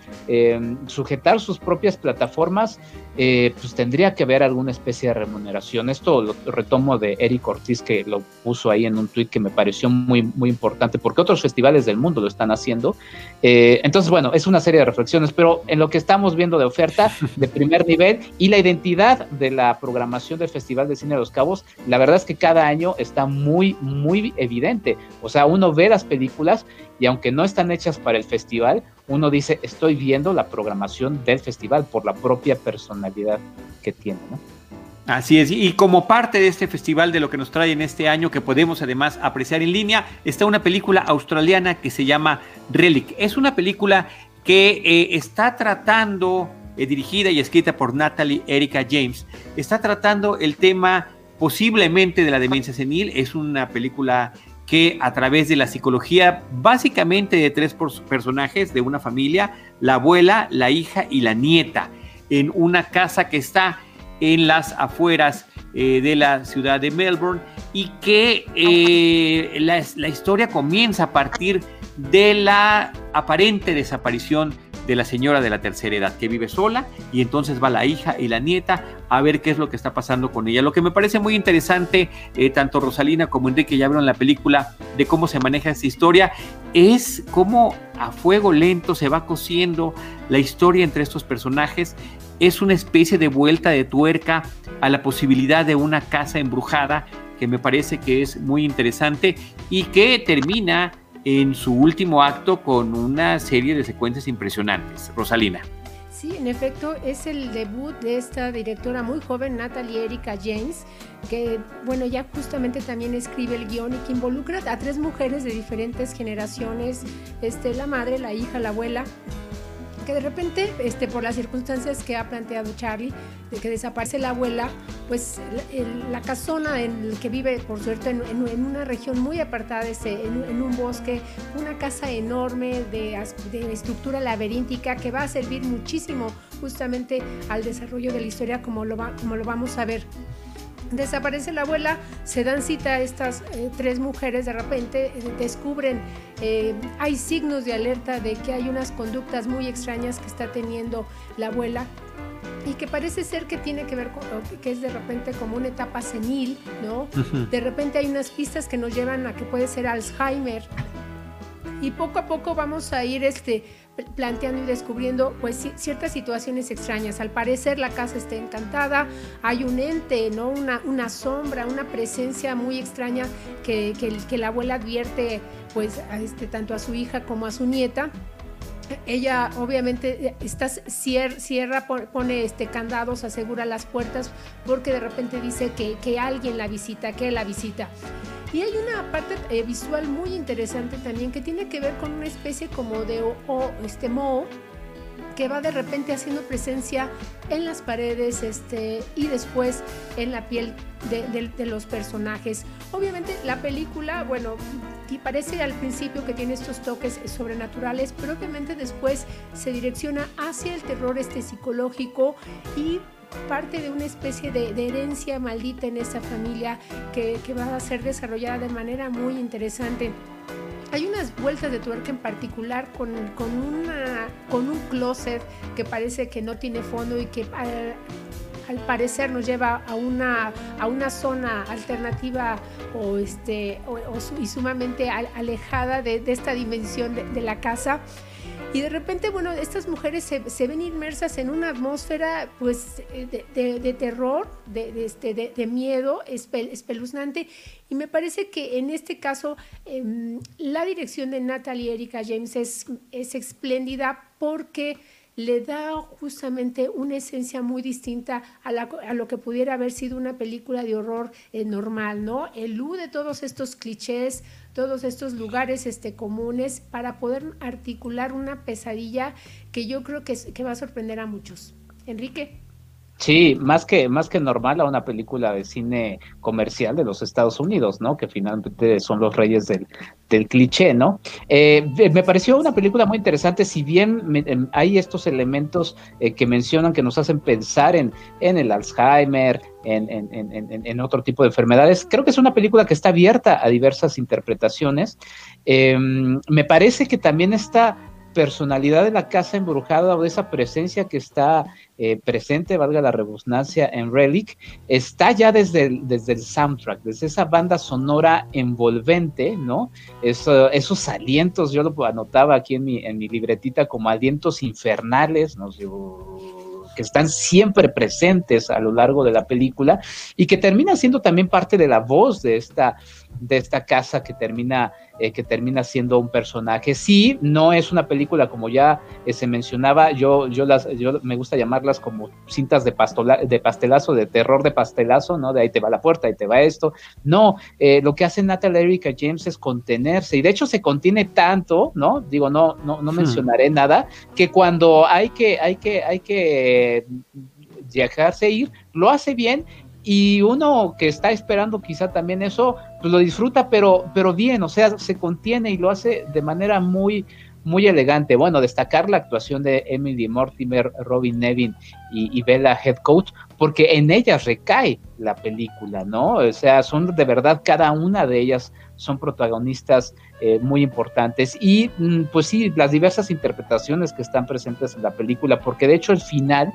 sujetar sus propias plataformas pues tendría que haber alguna especie de remuneración. Esto lo retomo de Eric Ortiz, que lo puso ahí en un tweet que me pareció muy, muy importante, porque otros festivales del mundo lo están haciendo. Eh, entonces, bueno, es una serie de reflexiones, pero en lo que estamos viendo de oferta de primer nivel y la identidad de la programación del Festival de Cine de los Cabos, la verdad es que cada año está muy, muy evidente. O sea, uno ve las películas y aunque no están hechas para el festival, uno dice, estoy viendo la programación del festival por la propia personalidad que tiene, ¿no? Así es, y como parte de este festival de lo que nos trae en este año, que podemos además apreciar en línea, está una película australiana que se llama Relic. Es una película que eh, está tratando, eh, dirigida y escrita por Natalie Erika James, está tratando el tema posiblemente de la demencia senil. Es una película que a través de la psicología básicamente de tres personajes de una familia, la abuela, la hija y la nieta, en una casa que está en las afueras eh, de la ciudad de Melbourne y que eh, la, historia comienza a partir de la aparente desaparición de la señora de la tercera edad que vive sola y entonces va la hija y la nieta a ver qué es lo que está pasando con ella. Lo que me parece muy interesante, eh, tanto Rosalina como Enrique ya vieron la película de cómo se maneja esta historia, es cómo a fuego lento se va cosiendo la historia entre estos personajes. Es una especie de vuelta de tuerca a la posibilidad de una casa embrujada que me parece que es muy interesante y que termina en su último acto con una serie de secuencias impresionantes. Rosalina. Sí, en efecto, es el debut de esta directora muy joven, Natalie Erika James, que, bueno, ya justamente también escribe el guion y que involucra a tres mujeres de diferentes generaciones, este, la madre, la hija, la abuela, que de repente, este, por las circunstancias que ha planteado Charlie, de que desaparece la abuela, pues la casona en la que vive, por suerte, en, una región muy apartada, en, un bosque, una casa enorme de, estructura laberíntica que va a servir muchísimo justamente al desarrollo de la historia como lo, como lo vamos a ver. Desaparece la abuela, se dan cita a estas eh, tres mujeres, de repente eh, descubren, eh, hay signos de alerta de que hay unas conductas muy extrañas que está teniendo la abuela y que parece ser que tiene que ver con que es de repente como una etapa senil, ¿no? De repente hay unas pistas que nos llevan a que puede ser Alzheimer. Y poco a poco vamos a ir este planteando y descubriendo pues ciertas situaciones extrañas. Al parecer la casa está encantada, hay un ente, ¿no? una, una sombra, una presencia muy extraña que, que, la abuela advierte pues a este, tanto a su hija como a su nieta ella obviamente está, cierra, pone este, candados, asegura las puertas porque de repente dice que, que alguien la visita, que la visita. Y hay una parte eh, visual muy interesante también que tiene que ver con una especie como de o, este moho que va de repente haciendo presencia en las paredes este, y después en la piel de, los personajes. Obviamente la película, bueno, parece al principio que tiene estos toques sobrenaturales, pero obviamente después se direcciona hacia el terror este psicológico y parte de una especie de, herencia maldita en esta familia que, va a ser desarrollada de manera muy interesante. Hay unas vueltas de tuerca en particular con, una, con un closet que parece que no tiene fondo y que al, parecer nos lleva a una, a una zona alternativa o, este, y sumamente alejada de, esta dimensión de la casa. Y de repente, bueno, estas mujeres se, ven inmersas en una atmósfera pues de, terror, de, este, de, miedo espeluznante. Y me parece que en este caso em, la dirección de Natalie Erika James es, es espléndida porque le da justamente una esencia muy distinta a, lo que pudiera haber sido una película de horror eh, normal, ¿no? Elude todos estos clichés, todos estos lugares este, comunes para poder articular una pesadilla que yo creo que, que va a sorprender a muchos. Enrique. Sí, más que, más que normal a una película de cine comercial de los Estados Unidos, ¿no? Que finalmente son los reyes del, del cliché, ¿no? Eh, me pareció una película muy interesante, si bien em, hay estos elementos eh, que mencionan que nos hacen pensar en, en el Alzheimer, en, en, en, otro tipo de enfermedades, creo que es una película que está abierta a diversas interpretaciones. Em, me parece que también está personalidad de la casa embrujada o de esa presencia que está eh, presente, valga la redundancia, en Relic, está ya desde el, desde el soundtrack, desde esa banda sonora envolvente, ¿no? esos alientos, yo lo anotaba aquí en mi, en mi libretita como alientos infernales, ¿no? que están siempre presentes a lo largo de la película y que termina siendo también parte de la voz de esta, de esta casa que termina eh, que termina siendo un personaje. Sí, no es una película como ya eh, se mencionaba, yo, yo, las, yo me gusta llamarlas como cintas de, de pastelazo, de terror de pastelazo, ¿no? De ahí te va la puerta, ahí te va esto. No, eh, lo que hace Natalie Erika James es contenerse y de hecho se contiene tanto, ¿no? Digo, no, no, no hmm. mencionaré nada, que cuando hay que, hay que, hay que dejarse ir, lo hace bien y uno que está esperando quizá también eso, pues lo disfruta, pero, pero bien, o sea, se contiene y lo hace de manera muy, muy elegante. Bueno, destacar la actuación de Emily Mortimer, Robin Nevin y, Bella Head Coach, porque en ellas recae la película, ¿no? O sea, son de verdad cada una de ellas son protagonistas eh, muy importantes y mm, pues sí, las diversas interpretaciones que están presentes en la película, porque de hecho el final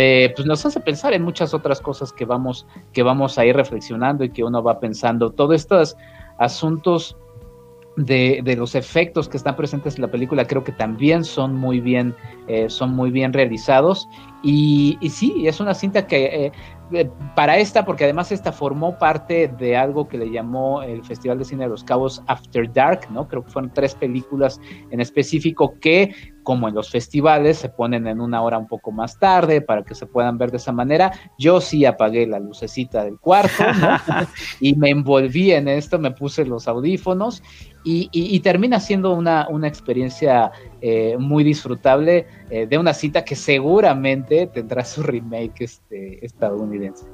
eh, pues nos hace pensar en muchas otras cosas que vamos, que vamos a ir reflexionando y que uno va pensando. Todos estos asuntos de, los efectos que están presentes en la película creo que también son muy bien, eh, son muy bien realizados. Y, sí, es una cinta que eh, para esta, porque además esta formó parte de algo que le llamó el Festival de Cine de los Cabos After Dark, ¿no? Creo que fueron tres películas en específico que, como en los festivales, se ponen en una hora un poco más tarde para que se puedan ver de esa manera. Yo sí apagué la lucecita del cuarto, ¿no? (laughs) y me envolví en esto, me puse los audífonos y, termina siendo una, una experiencia eh, muy disfrutable eh, de una cita que seguramente tendrá su remake este, estadounidense.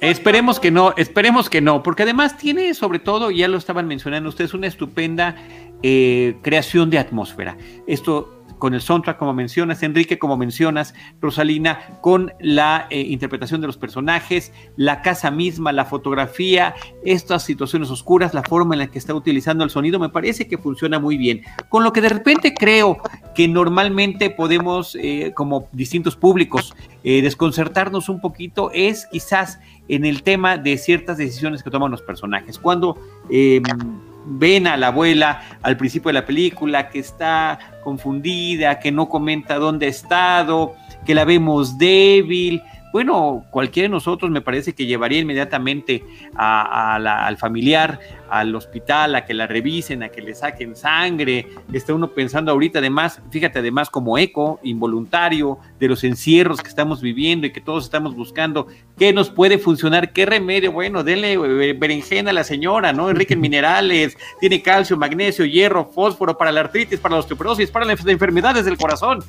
esperemos que no, esperemos que no, porque además tiene sobre todo, ya lo estaban mencionando ustedes, una estupenda eh, creación de atmósfera. Esto con el soundtrack, como mencionas, Enrique, como mencionas, Rosalina, con la eh, interpretación de los personajes, la casa misma, la fotografía, estas situaciones oscuras, la forma en la que está utilizando el sonido, me parece que funciona muy bien. Con lo que de repente creo que normalmente podemos, eh, como distintos públicos, eh, desconcertarnos un poquito, es quizás en el tema de ciertas decisiones que toman los personajes. Cuando em, ven a la abuela al principio de la película que está confundida, que no comenta dónde ha estado, que la vemos débil, bueno, cualquiera de nosotros me parece que llevaría inmediatamente al familiar al hospital, a que la revisen, a que le saquen sangre. Está uno pensando ahorita, además, fíjate, además como eco involuntario de los encierros que estamos viviendo y que todos estamos buscando, ¿qué nos puede funcionar? ¿Qué remedio? Bueno, denle eh, berenjena a la señora, ¿no? Enrique en (laughs) minerales, tiene calcio, magnesio, hierro, fósforo para la artritis, para la osteoporosis, para las enfermedades del corazón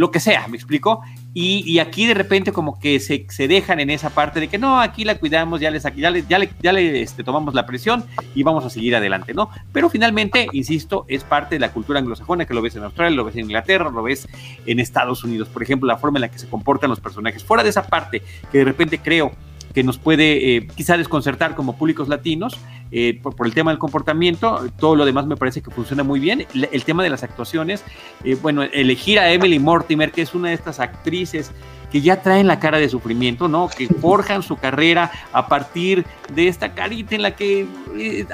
lo que sea, ¿me explico? Y, aquí de repente como que se, dejan en esa parte de que no, aquí la cuidamos, ya, les, ya le, ya le, ya le este, tomamos la presión y vamos a seguir adelante, ¿no? Pero finalmente, insisto, es parte de la cultura anglosajona que lo ves en Australia, lo ves en Inglaterra, lo ves en Estados Unidos, por ejemplo, la forma en la que se comportan los personajes. Fuera de esa parte que de repente creo que nos puede eh, quizá desconcertar como públicos latinos eh, por, el tema del comportamiento. Todo lo demás me parece que funciona muy bien. El, tema de las actuaciones, eh, bueno, elegir a Emily Mortimer, que es una de estas actrices que ya traen la cara de sufrimiento, ¿no? Que forjan su carrera a partir de esta carita en la que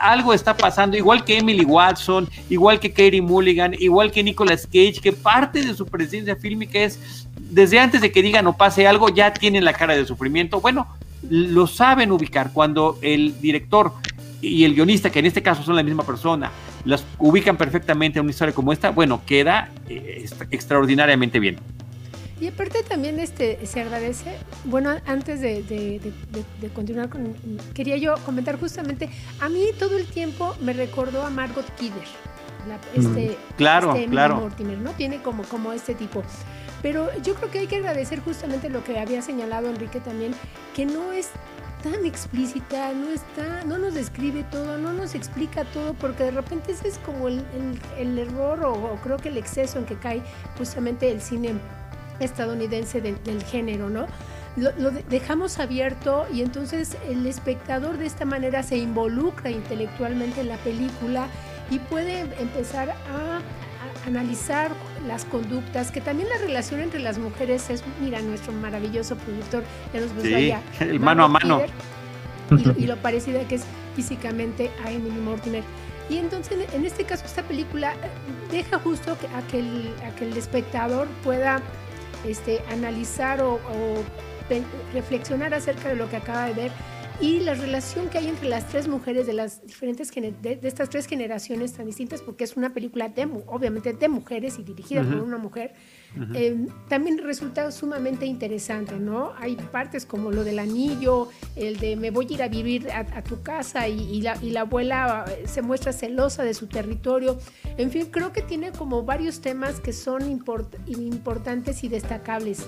algo está pasando, igual que Emily Watson, igual que Katie Mulligan, igual que Nicolas Cage, que parte de su presencia fílmica es, desde antes de que digan o pase algo, ya tienen la cara de sufrimiento. Bueno, lo saben ubicar. Cuando el director y el guionista, que en este caso son la misma persona, las ubican perfectamente en una historia como esta, bueno, queda eh, extraordinariamente bien. Y aparte también este, se agradece, bueno, antes de, continuar, con, quería yo comentar justamente, a mí todo el tiempo me recordó a Margot Kidder, este, claro, este claro. Mortimer, ¿no? Tiene como, como este tipo. Pero yo creo que hay que agradecer justamente lo que había señalado Enrique también, que no es tan explícita, no está, no nos describe todo, no nos explica todo, porque de repente ese es como el, error o, creo que el exceso en que cae justamente el cine estadounidense del, género, ¿no? Lo, lo, dejamos abierto y entonces el espectador de esta manera se involucra intelectualmente en la película y puede empezar a analizar las conductas, que también la relación entre las mujeres es, mira, nuestro maravilloso productor ya nos sí, (laughs) el mano a mano. y, lo parecida que es físicamente a Emily Mortimer. Y entonces, en este caso, esta película deja justo que, a, que el, a que el espectador pueda este, analizar o, o reflexionar acerca de lo que acaba de ver y la relación que hay entre las tres mujeres de las diferentes de, estas tres generaciones tan distintas, porque es una película de, obviamente de mujeres y dirigida por una mujer, eh, también resulta sumamente interesante, ¿no? Hay partes como lo del anillo, el de me voy a ir a vivir a, tu casa y, la, y, la, abuela eh, se muestra celosa de su territorio. En fin, creo que tiene como varios temas que son importantes y destacables.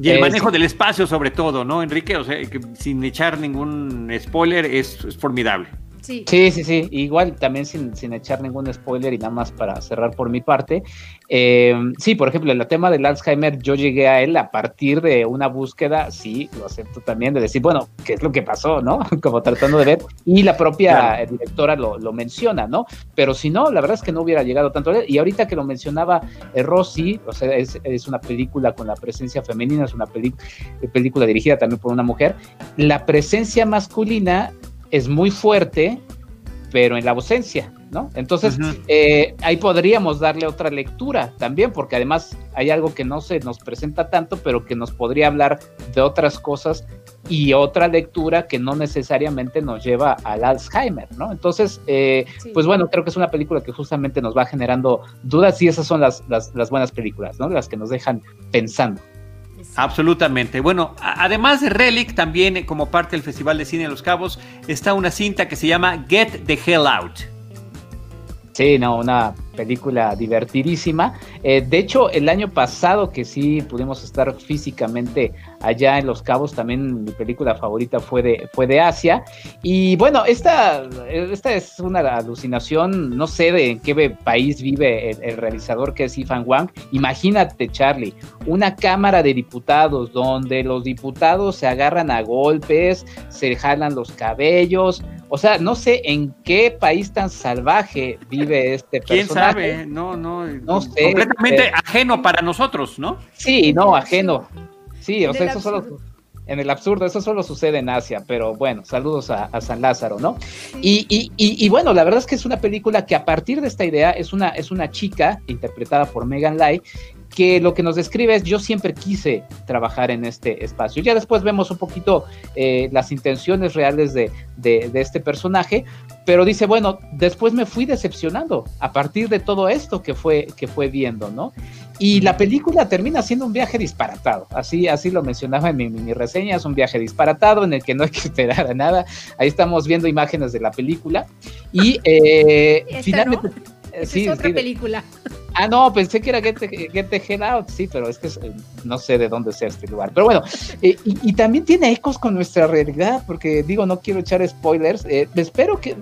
Y el manejo del espacio, sobre todo, ¿no, Enrique? O sea, que sin echar ningún spoiler, es, formidable. Sí. sí, sí, Igual también sin, sin, echar ningún spoiler y nada más para cerrar por mi parte. Eh, sí, por ejemplo, el tema del Alzheimer, yo llegué a él a partir de una búsqueda, sí, lo acepto también, de decir, bueno, ¿qué es lo que pasó, no? (laughs) Como tratando de ver. Y la propia directora lo, lo, menciona, ¿no? Pero si no, la verdad es que no hubiera llegado tanto a él. Y ahorita que lo mencionaba eh, Rossi, o sea, es, es, una película con la presencia femenina, es una película dirigida también por una mujer. La presencia masculina es muy fuerte, pero en la ausencia, ¿no? Entonces, eh, ahí podríamos darle otra lectura también, porque además hay algo que no se nos presenta tanto, pero que nos podría hablar de otras cosas y otra lectura que no necesariamente nos lleva al Alzheimer, ¿no? Entonces, eh, pues bueno, creo que es una película que justamente nos va generando dudas y esas son las, las, las buenas películas, ¿no? Las que nos dejan pensando. Absolutamente. Bueno, además de Relic, también eh, como parte del Festival de Cine de Los Cabos, está una cinta que se llama Get the Hell Out. Sí, no, una película divertidísima. Eh, de hecho, el año pasado que sí pudimos estar físicamente allá en Los Cabos, también mi película favorita fue de, fue de Asia. Y bueno, esta, esta es una alucinación, no sé de en qué país vive el, realizador que es Ifan Wang. Imagínate, Charlie, una cámara de diputados donde los diputados se agarran a golpes, se jalan los cabellos, o sea, no sé en qué país tan salvaje vive este personaje. ¿Quién sabe? No, no, no sé. Completamente ajeno para nosotros, ¿no? Sí, no, ajeno. Sí, o sea, eso solo en el absurdo, eso solo sucede en Asia, pero bueno, saludos a, San Lázaro, ¿no? Y, y, y, bueno, la verdad es que es una película que a partir de esta idea es una, es una chica interpretada por Megan Lai que lo que nos describe es yo siempre quise trabajar en este espacio. Ya después vemos un poquito eh, las intenciones reales de, este personaje, pero dice, bueno, después me fui decepcionando a partir de todo esto que fue, que fue viendo, ¿no? Y la película termina siendo un viaje disparatado, así, así lo mencionaba en mi, mi, reseña, es un viaje disparatado en el que no hay que esperar a nada. Ahí estamos viendo imágenes de la película y eh, finalmente... es otra película. Ah, no, pensé que era Get the, Out, sí, pero es que eh, no sé de dónde sea este lugar. Pero bueno, eh, y, también tiene ecos con nuestra realidad, porque digo, no quiero echar spoilers. Eh, espero que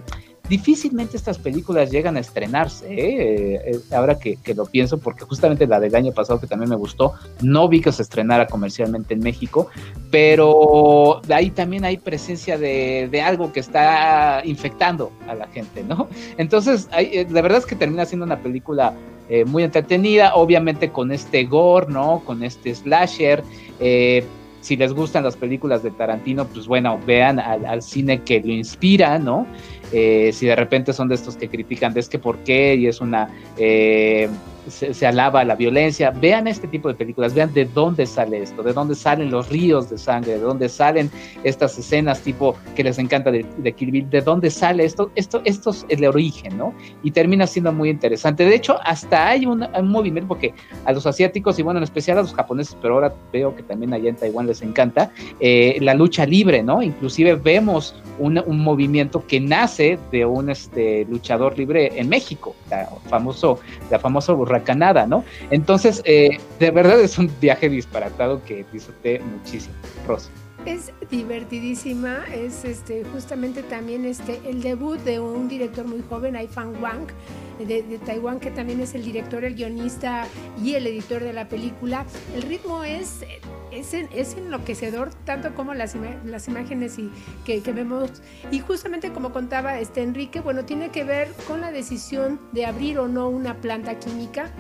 difícilmente estas películas llegan a estrenarse, ¿eh? Eh, ahora que, lo pienso, porque justamente la del año pasado que también me gustó, no vi que se estrenara comercialmente en México, pero ahí también hay presencia de, algo que está infectando a la gente, ¿no? Entonces, eh, la verdad es que termina siendo una película muy entretenida, obviamente con este gore, ¿no? Con este slasher. si les gustan las películas de Tarantino, pues bueno, vean al cine que lo inspira, ¿no? Eh, si de repente son de estos que critican de es que por qué y es una eh, se, alaba la violencia. Vean este tipo de películas, vean de dónde sale esto, de dónde salen los ríos de sangre, de dónde salen estas escenas tipo que les encanta de, de Kill de dónde sale esto, esto, esto es el origen, ¿no? Y termina siendo muy interesante. De hecho, hasta hay un, movimiento porque a los asiáticos y bueno, en especial a los japoneses, pero ahora veo que también allá en Taiwán les encanta, eh, la lucha libre, ¿no? Inclusive vemos un, un, movimiento que nace de un este, luchador libre en México, la famoso, la famosa Canadá, ¿no? Entonces, eh, de verdad es un viaje disparatado que disfruté muchísimo. Rosa. Es divertidísima, es este justamente también este el debut de un director muy joven, Fan Wang, de, Taiwán, que también es el director, el guionista y el editor de la película. El ritmo es, es, es enloquecedor, tanto como las, las imágenes y, que, que, vemos. Y justamente como contaba este Enrique, bueno, tiene que ver con la decisión de abrir o no una planta química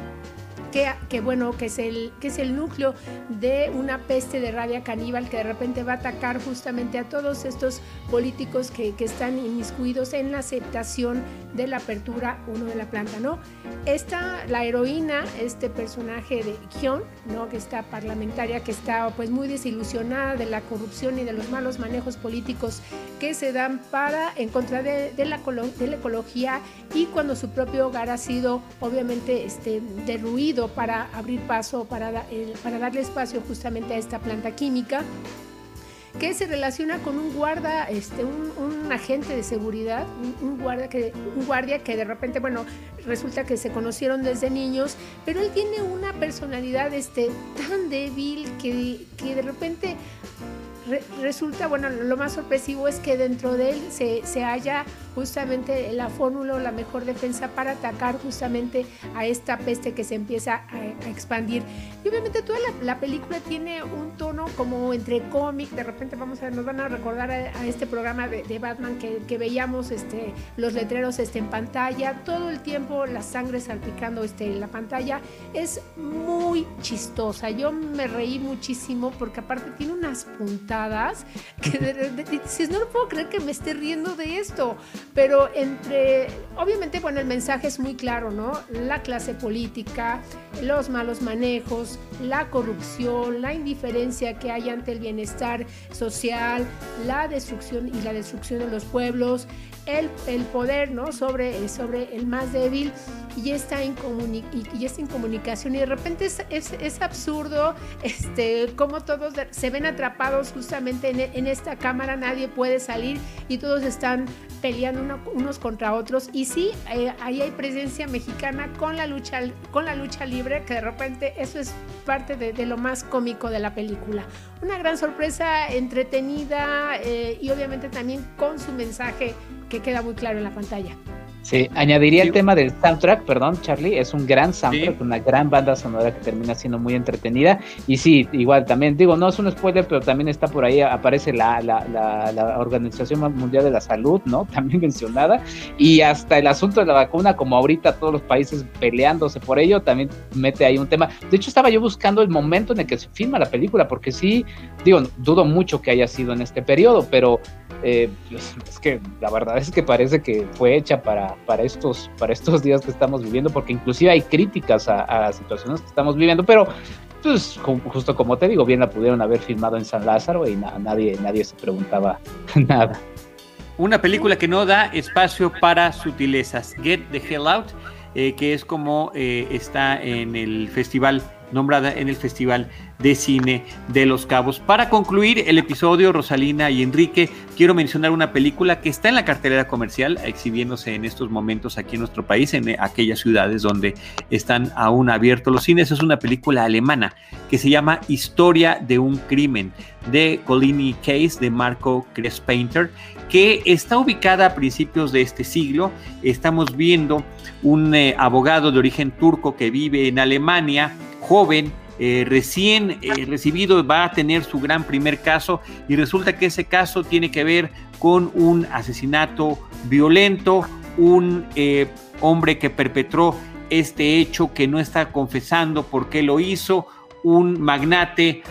que, bueno, que es, el, que es el núcleo de una peste de rabia caníbal que de repente va a atacar justamente a todos estos políticos que, que están inmiscuidos en la aceptación de la apertura uno de la planta, ¿no? Esta, la heroína, este personaje de Hyun, ¿no? Que está parlamentaria, que está pues muy desilusionada de la corrupción y de los malos manejos políticos que se dan para en contra de, la, de la ecología y cuando su propio hogar ha sido obviamente este, derruido para abrir paso, para, para darle espacio justamente a esta planta química que se relaciona con un guarda, este, un, agente de seguridad, un, guardia que, un guardia que de repente, bueno, resulta que se conocieron desde niños, pero él tiene una personalidad este, tan débil que, que de repente resulta, bueno, lo más sorpresivo es que dentro de él se, se halla justamente la fórmula o la mejor defensa para atacar justamente a esta peste que se empieza a, expandir. Y obviamente toda la, película tiene un tono como entre cómic, de repente vamos a nos van a recordar a, este programa de, Batman que, veíamos este, los letreros este, en pantalla, todo el tiempo la sangre salpicando este, en la pantalla, es muy chistosa. Yo me reí muchísimo porque aparte tiene unas puntadas que dices, no lo puedo creer que me esté riendo de esto, pero entre, obviamente, bueno, el mensaje es muy claro, ¿no? La clase política, los malos manejos, la corrupción, la indiferencia que hay ante el bienestar social, la destrucción y la destrucción de los pueblos, el, el poder ¿no? sobre, sobre el más débil y está en, y, está en comunicación y de repente es, es, es, absurdo este, cómo todos se ven atrapados justamente en, en, esta cámara, nadie puede salir y todos están peleando unos contra otros y sí, eh, ahí hay presencia mexicana con la, lucha, con la lucha libre que de repente eso es parte de, lo más cómico de la película. Una gran sorpresa, entretenida eh, y obviamente también con su mensaje que queda muy claro en la pantalla. Sí, añadiría el tema del soundtrack, perdón, Charlie, es un gran soundtrack, una gran banda sonora que termina siendo muy entretenida. Y sí, igual también, digo, no es un spoiler, pero también está por ahí, aparece la, la, la, Organización Mundial de la Salud, ¿no? (laughs) También mencionada. Y hasta el asunto de la vacuna, como ahorita todos los países peleándose por ello, también mete ahí un tema. De hecho, estaba yo buscando el momento en el que se filma la película, porque sí, digo, dudo mucho que haya sido en este periodo, pero eh, pues, es que la verdad es que parece que fue hecha para, para, estos, para estos días que estamos viviendo, porque inclusive hay críticas a, situaciones que estamos viviendo, pero pues justo como te digo, bien la pudieron haber filmado en San Lázaro y nadie, nadie se preguntaba (laughs) nada. Una película que no da espacio para sutilezas, Get the Hell Out, eh, que es como eh, está en el festival nombrada en el Festival de Cine de Los Cabos. Para concluir el episodio, Rosalina y Enrique, quiero mencionar una película que está en la cartelera comercial, exhibiéndose en estos momentos aquí en nuestro país, en aquellas ciudades donde están aún abiertos los cines. Es una película alemana que se llama Historia de un crimen, de Colini Case, de Marco Crespainter, que está ubicada a principios de este siglo. Estamos viendo un eh, abogado de origen turco que vive en Alemania, joven, eh, recién eh, recibido, va a tener su gran primer caso y resulta que ese caso tiene que ver con un asesinato violento, un eh, hombre que perpetró este hecho que no está confesando por qué lo hizo, un magnate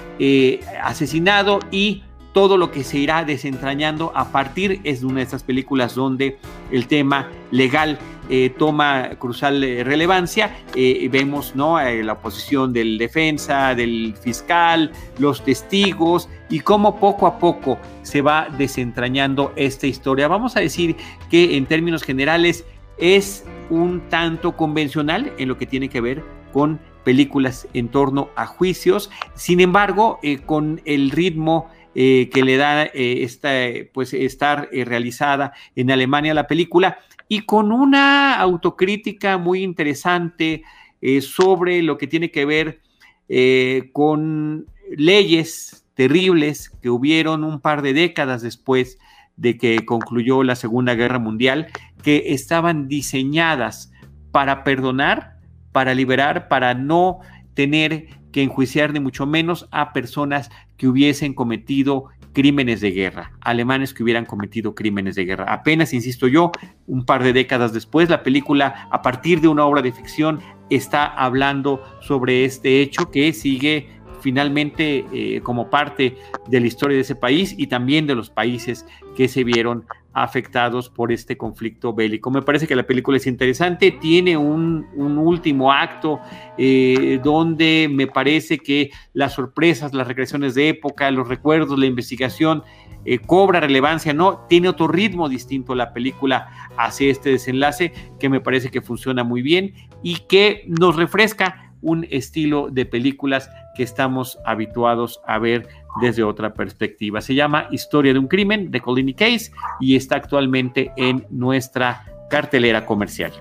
asesinado y todo lo que se irá desentrañando a partir es de una de estas películas donde el tema legal eh, toma crucial eh, relevancia. Eh, vemos ¿no? la posición del defensa, del fiscal, los testigos y cómo poco a poco se va desentrañando esta historia. Vamos a decir que en términos generales es un tanto convencional en lo que tiene que ver con películas en torno a juicios. Sin embargo, con el ritmo que le da esta, pues, estar realizada en Alemania la película, y con una autocrítica muy interesante eh, sobre lo que tiene que ver eh, con leyes terribles que hubieron un par de décadas después de que concluyó la Segunda Guerra Mundial, que estaban diseñadas para perdonar, para liberar, para no tener que enjuiciar ni mucho menos a personas que hubiesen cometido crímenes de guerra, alemanes que hubieran cometido crímenes de guerra. Apenas, insisto yo, un par de décadas después, la película, a partir de una obra de ficción, está hablando sobre este hecho que sigue finalmente eh, como parte de la historia de ese país y también de los países que se vieron afectados por este conflicto bélico. Me parece que la película es interesante, tiene un, último acto eh, donde me parece que las sorpresas, las regresiones de época, los recuerdos, la investigación eh, cobra relevancia, ¿no? Tiene otro ritmo distinto la película hacia este desenlace que me parece que funciona muy bien y que nos refresca un estilo de películas que estamos habituados a ver desde otra perspectiva. Se llama Historia de un crimen de Colini Case y está actualmente en nuestra cartelera comercial.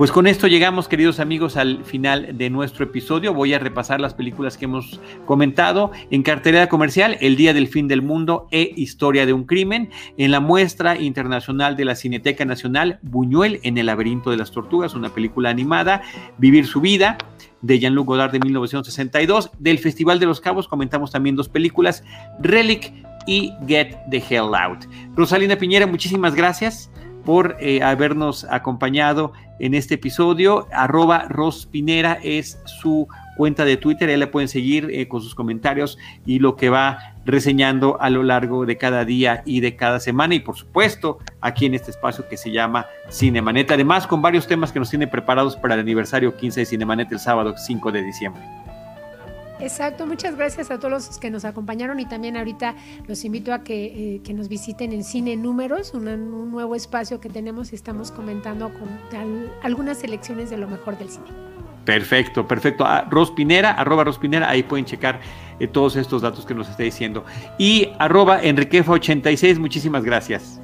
Pues con esto llegamos, queridos amigos, al final de nuestro episodio. Voy a repasar las películas que hemos comentado en cartelera comercial, El Día del Fin del Mundo e Historia de un Crimen, en la muestra internacional de la Cineteca Nacional, Buñuel en el laberinto de las tortugas, una película animada, Vivir su vida, de Jean-Luc Godard de 1962. Del Festival de los Cabos comentamos también dos películas, Relic y Get the Hell Out. Rosalina Piñera, muchísimas gracias por eh, habernos acompañado en este episodio. Arroba Rospinera es su cuenta de Twitter, ahí la pueden seguir eh, con sus comentarios y lo que va reseñando a lo largo de cada día y de cada semana y por supuesto aquí en este espacio que se llama Cinemanet, además con varios temas que nos tiene preparados para el aniversario 15 de Cinemanet el sábado 5 de diciembre. Exacto, muchas gracias a todos los que nos acompañaron y también ahorita los invito a que, eh, nos visiten en Cine Números, un nuevo espacio que tenemos y estamos comentando con algunas selecciones de lo mejor del cine. Perfecto, perfecto. A ah, Rospinera, arroba Rospinera, ahí pueden checar eh, todos estos datos que nos está diciendo. Y arroba Enriquefa86, muchísimas gracias.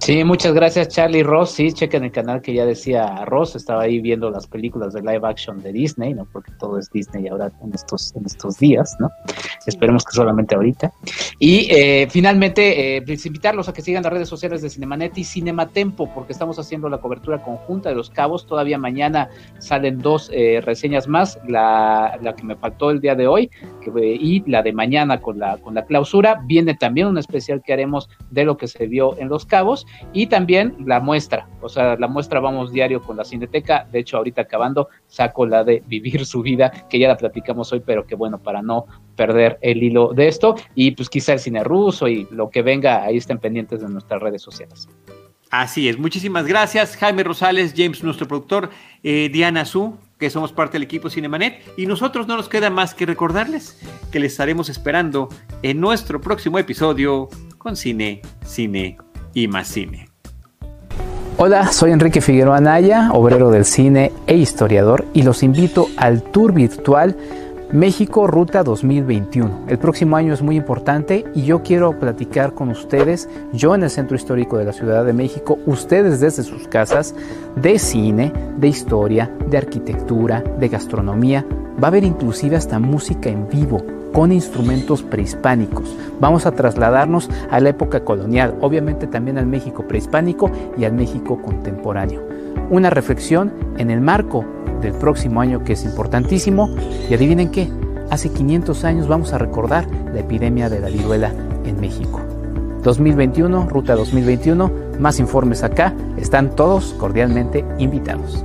Sí, muchas gracias Charlie Ross. Sí, chequen el canal que ya decía Ross. Estaba ahí viendo las películas de live action de Disney, ¿no? Porque todo es Disney ahora en estos, en estos días, ¿no? Esperemos que solamente ahorita. Y eh, finalmente, eh, invitarlos a que sigan las redes sociales de Cinemanet y Cinematempo, porque estamos haciendo la cobertura conjunta de los cabos. Todavía mañana salen dos eh, reseñas más, la, la, que me faltó el día de hoy que, y la de mañana con la, con la clausura. Viene también un especial que haremos de lo que se vio en los cabos y también la muestra, o sea, la muestra vamos diario con la Cineteca, de hecho ahorita acabando saco la de Vivir su vida, que ya la platicamos hoy, pero que bueno, para no perder el hilo de esto, y pues quizá el cine ruso y lo que venga, ahí estén pendientes de nuestras redes sociales. Así es, muchísimas gracias Jaime Rosales, James, nuestro productor, eh, Diana Su, que somos parte del equipo Cinemanet, y nosotros no nos queda más que recordarles que les estaremos esperando en nuestro próximo episodio con Cine, Cine y más cine. Hola, soy Enrique Figueroa Anaya, obrero del cine e historiador, y los invito al tour virtual México Ruta 2021. El próximo año es muy importante y yo quiero platicar con ustedes, yo en el Centro Histórico de la Ciudad de México, ustedes desde sus casas, de cine, de historia, de arquitectura, de gastronomía. Va a haber inclusive hasta música en vivo con instrumentos prehispánicos. Vamos a trasladarnos a la época colonial, obviamente también al México prehispánico y al México contemporáneo. Una reflexión en el marco del próximo año que es importantísimo y adivinen qué, hace 500 años vamos a recordar la epidemia de la viruela en México. 2021, Ruta 2021, más informes acá, están todos cordialmente invitados.